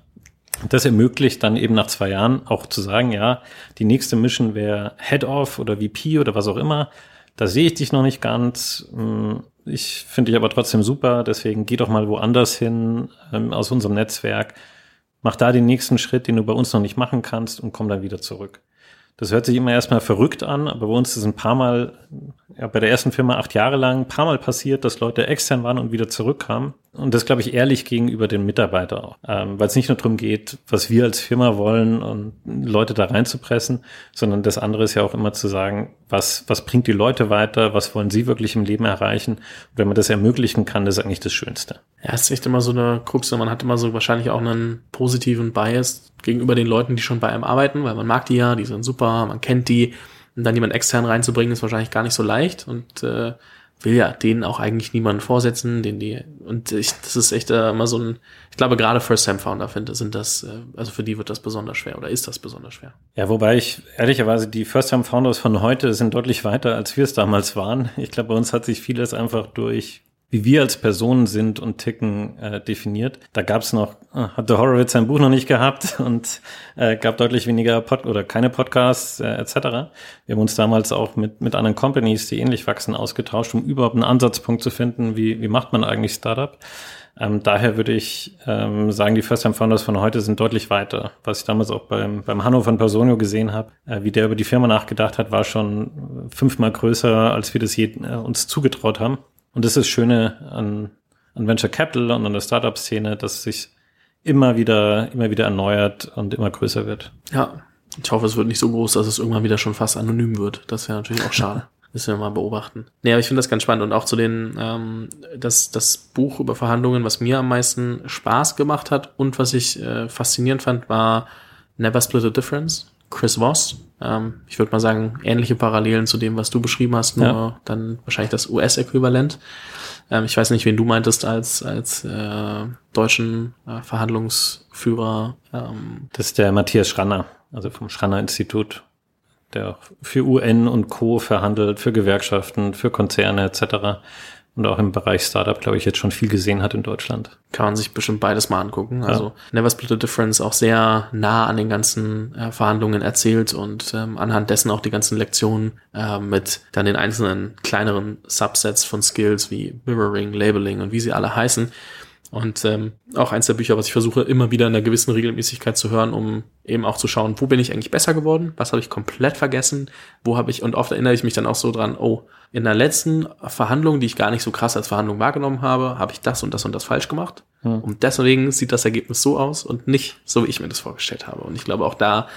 Das ermöglicht dann eben nach zwei Jahren auch zu sagen, ja, die nächste Mission wäre Head-Off oder VP oder was auch immer. Da sehe ich dich noch nicht ganz. Hm, ich finde dich aber trotzdem super, deswegen geh doch mal woanders hin ähm, aus unserem Netzwerk mach da den nächsten Schritt, den du bei uns noch nicht machen kannst und komm dann wieder zurück. Das hört sich immer erstmal verrückt an, aber bei uns ist ein paar Mal, ja, bei der ersten Firma acht Jahre lang, ein paar Mal passiert, dass Leute extern waren und wieder zurückkamen. Und das glaube ich ehrlich gegenüber den Mitarbeiter auch. Ähm, Weil es nicht nur darum geht, was wir als Firma wollen und Leute da reinzupressen, sondern das andere ist ja auch immer zu sagen, was, was bringt die Leute weiter, was wollen sie wirklich im Leben erreichen. Und wenn man das ermöglichen kann, das ist eigentlich das Schönste. Ja, es ist echt immer so eine Krux, man hat immer so wahrscheinlich auch einen positiven Bias gegenüber den Leuten, die schon bei einem arbeiten, weil man mag die ja, die sind super, man kennt die. Und dann jemand extern reinzubringen, ist wahrscheinlich gar nicht so leicht. Und äh, will ja denen auch eigentlich niemanden vorsetzen, den die und ich, das ist echt äh, immer so ein, ich glaube gerade First-Time-Founder finde, sind das, äh, also für die wird das besonders schwer oder ist das besonders schwer. Ja, wobei ich ehrlicherweise die First-Time-Founders von heute sind deutlich weiter, als wir es damals waren. Ich glaube, bei uns hat sich vieles einfach durch wie wir als Personen sind und ticken, äh, definiert. Da gab es noch, äh, hatte Horowitz sein Buch noch nicht gehabt <laughs> und äh, gab deutlich weniger Pod oder keine Podcasts äh, etc. Wir haben uns damals auch mit, mit anderen Companies, die ähnlich wachsen, ausgetauscht, um überhaupt einen Ansatzpunkt zu finden, wie, wie macht man eigentlich Startup. Ähm, daher würde ich ähm, sagen, die First-Time-Founders von heute sind deutlich weiter. Was ich damals auch beim, beim Hanno von Personio gesehen habe, äh, wie der über die Firma nachgedacht hat, war schon fünfmal größer, als wir das je, äh, uns zugetraut haben. Und das ist das Schöne an, an Venture Capital und an der Startup-Szene, dass es sich immer wieder, immer wieder erneuert und immer größer wird. Ja, ich hoffe, es wird nicht so groß, dass es irgendwann wieder schon fast anonym wird. Das wäre natürlich auch schade. <laughs> Müssen wir mal beobachten. Nee, aber ich finde das ganz spannend und auch zu den, ähm, das, das Buch über Verhandlungen, was mir am meisten Spaß gemacht hat und was ich äh, faszinierend fand, war Never Split a Difference. Chris Voss. Ähm, ich würde mal sagen, ähnliche Parallelen zu dem, was du beschrieben hast, nur ja. dann wahrscheinlich das US-Äquivalent. Ähm, ich weiß nicht, wen du meintest als, als äh, deutschen äh, Verhandlungsführer. Ähm. Das ist der Matthias Schranner, also vom Schranner Institut, der für UN und Co. verhandelt, für Gewerkschaften, für Konzerne etc und auch im Bereich Startup, glaube ich, jetzt schon viel gesehen hat in Deutschland. Kann man sich bestimmt beides mal angucken. Also ja. Never Split a Difference auch sehr nah an den ganzen äh, Verhandlungen erzählt und ähm, anhand dessen auch die ganzen Lektionen äh, mit dann den einzelnen kleineren Subsets von Skills wie Mirroring, Labeling und wie sie alle heißen. Und ähm, auch eins der Bücher, was ich versuche, immer wieder in einer gewissen Regelmäßigkeit zu hören, um eben auch zu schauen, wo bin ich eigentlich besser geworden, was habe ich komplett vergessen, wo habe ich, und oft erinnere ich mich dann auch so dran, oh, in der letzten Verhandlung, die ich gar nicht so krass als Verhandlung wahrgenommen habe, habe ich das und das und das falsch gemacht. Hm. Und deswegen sieht das Ergebnis so aus und nicht so, wie ich mir das vorgestellt habe. Und ich glaube, auch da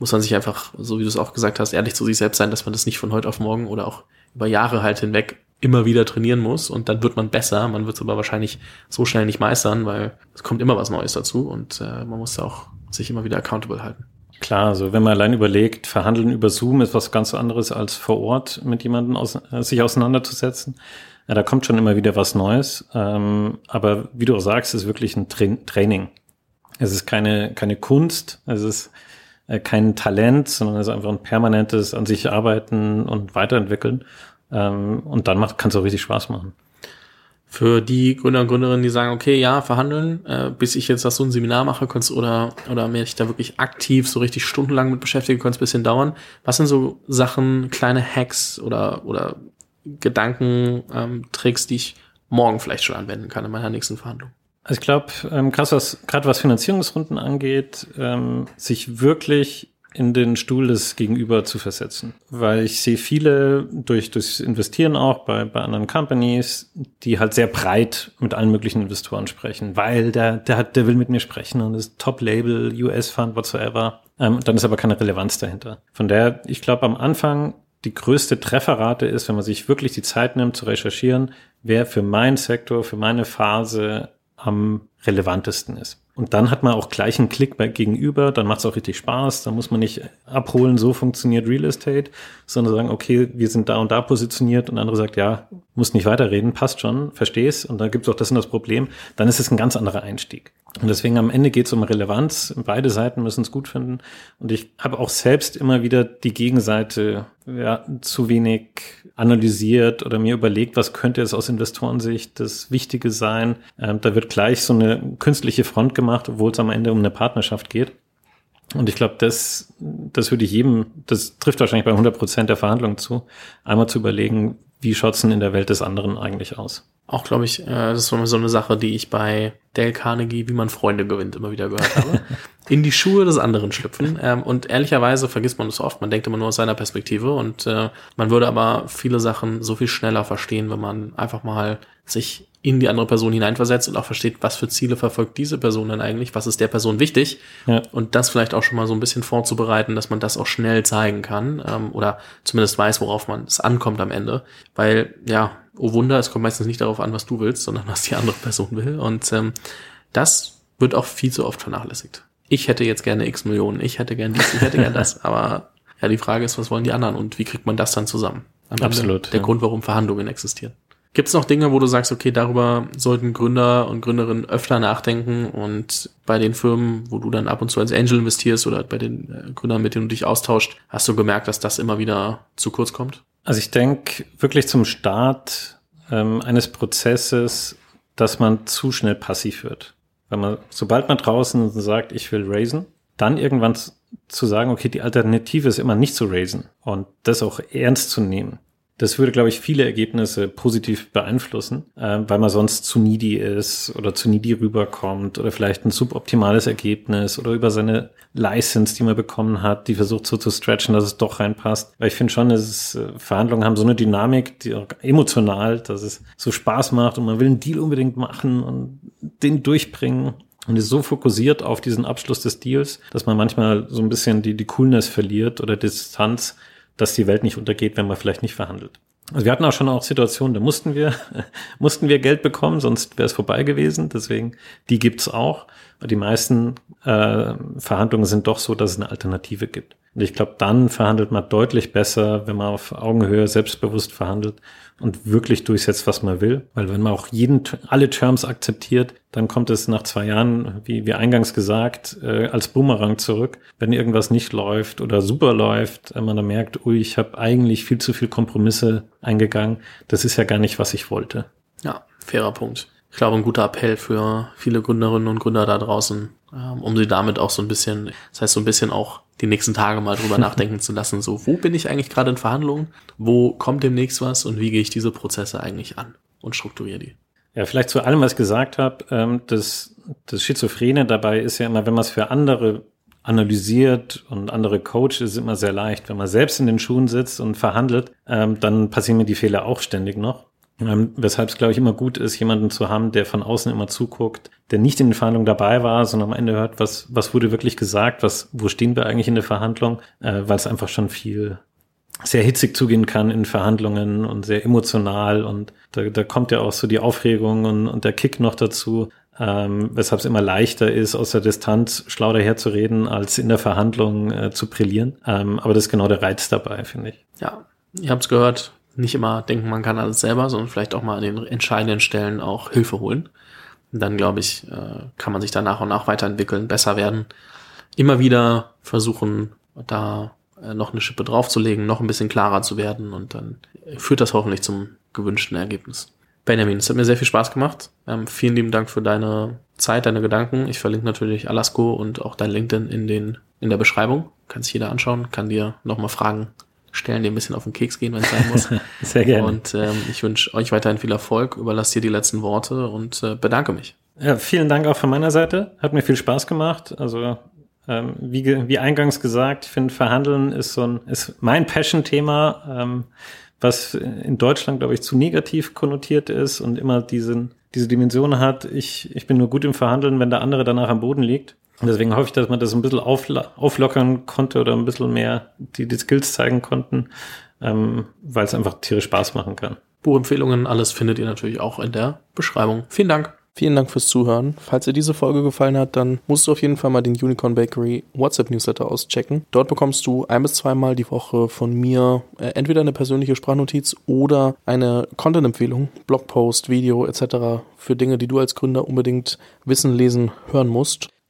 muss man sich einfach, so wie du es auch gesagt hast, ehrlich zu sich selbst sein, dass man das nicht von heute auf morgen oder auch über Jahre halt hinweg immer wieder trainieren muss und dann wird man besser. Man wird es aber wahrscheinlich so schnell nicht meistern, weil es kommt immer was Neues dazu und äh, man muss auch sich immer wieder accountable halten. Klar, also wenn man allein überlegt, verhandeln über Zoom ist was ganz anderes als vor Ort mit jemandem aus, äh, sich auseinanderzusetzen. Ja, da kommt schon immer wieder was Neues. Ähm, aber wie du auch sagst, ist wirklich ein Tra Training. Es ist keine, keine Kunst. Es ist äh, kein Talent, sondern es ist einfach ein permanentes an sich arbeiten und weiterentwickeln. Ähm, und dann macht, kann es auch richtig Spaß machen. Für die Gründer und Gründerinnen, die sagen, okay, ja, verhandeln, äh, bis ich jetzt das so ein Seminar mache, kannst oder oder mich da wirklich aktiv so richtig stundenlang mit beschäftige, könnte es bisschen dauern. Was sind so Sachen, kleine Hacks oder oder Gedanken, ähm, Tricks, die ich morgen vielleicht schon anwenden kann in meiner nächsten Verhandlung? Also ich glaube, ähm, krass, was gerade was Finanzierungsrunden angeht, ähm, sich wirklich in den Stuhl des Gegenüber zu versetzen. Weil ich sehe viele durch durchs Investieren auch bei, bei anderen Companies, die halt sehr breit mit allen möglichen Investoren sprechen, weil der, der hat, der will mit mir sprechen und ist Top-Label, US-Fund, whatsoever. Ähm, dann ist aber keine Relevanz dahinter. Von daher, ich glaube am Anfang die größte Trefferrate ist, wenn man sich wirklich die Zeit nimmt zu recherchieren, wer für meinen Sektor, für meine Phase am relevantesten ist. Und dann hat man auch gleich einen Klick gegenüber, dann macht es auch richtig Spaß, dann muss man nicht abholen, so funktioniert Real Estate, sondern sagen, okay, wir sind da und da positioniert und der andere sagt, ja, muss nicht weiterreden, passt schon, versteh's und dann gibt es auch das und das Problem, dann ist es ein ganz anderer Einstieg. Und deswegen am Ende geht es um Relevanz. Beide Seiten müssen es gut finden. Und ich habe auch selbst immer wieder die Gegenseite ja, zu wenig analysiert oder mir überlegt, was könnte es aus Investorensicht das Wichtige sein. Ähm, da wird gleich so eine künstliche Front gemacht, obwohl es am Ende um eine Partnerschaft geht. Und ich glaube, das, das würde ich jedem, das trifft wahrscheinlich bei 100 Prozent der Verhandlungen zu, einmal zu überlegen, wie schaut's denn in der Welt des anderen eigentlich aus? Auch, glaube ich, äh, das ist so eine Sache, die ich bei Dale Carnegie, wie man Freunde gewinnt, immer wieder gehört habe. <laughs> In die Schuhe des anderen schlüpfen. Ähm, und ehrlicherweise vergisst man das oft. Man denkt immer nur aus seiner Perspektive. Und äh, man würde aber viele Sachen so viel schneller verstehen, wenn man einfach mal sich in die andere Person hineinversetzt und auch versteht, was für Ziele verfolgt diese Person denn eigentlich, was ist der Person wichtig ja. und das vielleicht auch schon mal so ein bisschen vorzubereiten, dass man das auch schnell zeigen kann ähm, oder zumindest weiß, worauf man es ankommt am Ende, weil ja, oh Wunder, es kommt meistens nicht darauf an, was du willst, sondern was die andere Person will und ähm, das wird auch viel zu oft vernachlässigt. Ich hätte jetzt gerne x Millionen, ich hätte gern dies, ich hätte gern das, <laughs> aber ja, die Frage ist, was wollen die anderen und wie kriegt man das dann zusammen? Am Absolut. Der ja. Grund, warum Verhandlungen existieren. Gibt es noch Dinge, wo du sagst, okay, darüber sollten Gründer und Gründerinnen öfter nachdenken und bei den Firmen, wo du dann ab und zu als Angel investierst oder bei den äh, Gründern, mit denen du dich austauscht, hast du gemerkt, dass das immer wieder zu kurz kommt? Also ich denke wirklich zum Start ähm, eines Prozesses, dass man zu schnell passiv wird. Wenn man, sobald man draußen sagt, ich will raisen, dann irgendwann zu sagen, okay, die Alternative ist immer nicht zu raisen und das auch ernst zu nehmen. Das würde, glaube ich, viele Ergebnisse positiv beeinflussen, äh, weil man sonst zu needy ist oder zu needy rüberkommt oder vielleicht ein suboptimales Ergebnis oder über seine License, die man bekommen hat, die versucht so zu stretchen, dass es doch reinpasst. Weil ich finde schon, dass äh, Verhandlungen haben so eine Dynamik, die auch emotional, dass es so Spaß macht und man will einen Deal unbedingt machen und den durchbringen und ist so fokussiert auf diesen Abschluss des Deals, dass man manchmal so ein bisschen die, die Coolness verliert oder Distanz dass die Welt nicht untergeht, wenn man vielleicht nicht verhandelt. Also wir hatten auch schon auch Situationen, da mussten wir, <laughs> mussten wir Geld bekommen, sonst wäre es vorbei gewesen. Deswegen, die gibt's auch. Die meisten äh, Verhandlungen sind doch so, dass es eine Alternative gibt. Und ich glaube, dann verhandelt man deutlich besser, wenn man auf Augenhöhe selbstbewusst verhandelt und wirklich durchsetzt, was man will. Weil wenn man auch jeden, alle Terms akzeptiert, dann kommt es nach zwei Jahren, wie, wie eingangs gesagt, äh, als Boomerang zurück. Wenn irgendwas nicht läuft oder super läuft, wenn man dann merkt, ui, ich habe eigentlich viel zu viel Kompromisse eingegangen. Das ist ja gar nicht, was ich wollte. Ja, fairer Punkt. Ich glaube, ein guter Appell für viele Gründerinnen und Gründer da draußen, ähm, um sie damit auch so ein bisschen, das heißt so ein bisschen auch die nächsten Tage mal drüber <laughs> nachdenken zu lassen. So, wo bin ich eigentlich gerade in Verhandlungen? Wo kommt demnächst was und wie gehe ich diese Prozesse eigentlich an und strukturiere die? Ja, vielleicht zu allem, was ich gesagt habe, ähm, das, das Schizophrene dabei ist ja immer, wenn man es für andere analysiert und andere coacht, ist es immer sehr leicht. Wenn man selbst in den Schuhen sitzt und verhandelt, ähm, dann passieren mir die Fehler auch ständig noch. Ähm, weshalb es, glaube ich, immer gut ist, jemanden zu haben, der von außen immer zuguckt, der nicht in den Verhandlungen dabei war, sondern am Ende hört, was, was wurde wirklich gesagt, was, wo stehen wir eigentlich in der Verhandlung, äh, weil es einfach schon viel sehr hitzig zugehen kann in Verhandlungen und sehr emotional und da, da kommt ja auch so die Aufregung und, und der Kick noch dazu, ähm, weshalb es immer leichter ist, aus der Distanz schlau daherzureden, als in der Verhandlung äh, zu brillieren. Ähm, aber das ist genau der Reiz dabei, finde ich. Ja, ihr habt es gehört, nicht immer denken, man kann alles selber, sondern vielleicht auch mal an den entscheidenden Stellen auch Hilfe holen. Und dann, glaube ich, äh, kann man sich da nach und nach weiterentwickeln, besser werden. immer wieder versuchen, da äh, noch eine Schippe draufzulegen, noch ein bisschen klarer zu werden und dann führt das hoffentlich zum gewünschten Ergebnis. Benjamin, es hat mir sehr viel Spaß gemacht. Ähm, vielen lieben Dank für deine Zeit, deine Gedanken. Ich verlinke natürlich Alasko und auch dein LinkedIn in den in der Beschreibung. Kann sich jeder anschauen, kann dir nochmal Fragen stellen, dir ein bisschen auf den Keks gehen, wenn es sein muss. <laughs> Sehr gerne. Und ähm, ich wünsche euch weiterhin viel Erfolg, überlasse dir die letzten Worte und äh, bedanke mich. Ja, vielen Dank auch von meiner Seite. Hat mir viel Spaß gemacht. Also ähm, wie, wie eingangs gesagt, ich finde Verhandeln ist so ein ist mein Passion-Thema. Ähm, was in Deutschland, glaube ich, zu negativ konnotiert ist und immer diesen, diese Dimension hat, ich, ich bin nur gut im Verhandeln, wenn der andere danach am Boden liegt. Und deswegen hoffe ich, dass man das ein bisschen auflockern konnte oder ein bisschen mehr die, die Skills zeigen konnten, ähm, weil es einfach tierisch Spaß machen kann. Buchempfehlungen, alles findet ihr natürlich auch in der Beschreibung. Vielen Dank. Vielen Dank fürs Zuhören. Falls dir diese Folge gefallen hat, dann musst du auf jeden Fall mal den Unicorn Bakery WhatsApp Newsletter auschecken. Dort bekommst du ein bis zweimal die Woche von mir äh, entweder eine persönliche Sprachnotiz oder eine Content-Empfehlung, Blogpost, Video etc. für Dinge, die du als Gründer unbedingt wissen, lesen, hören musst.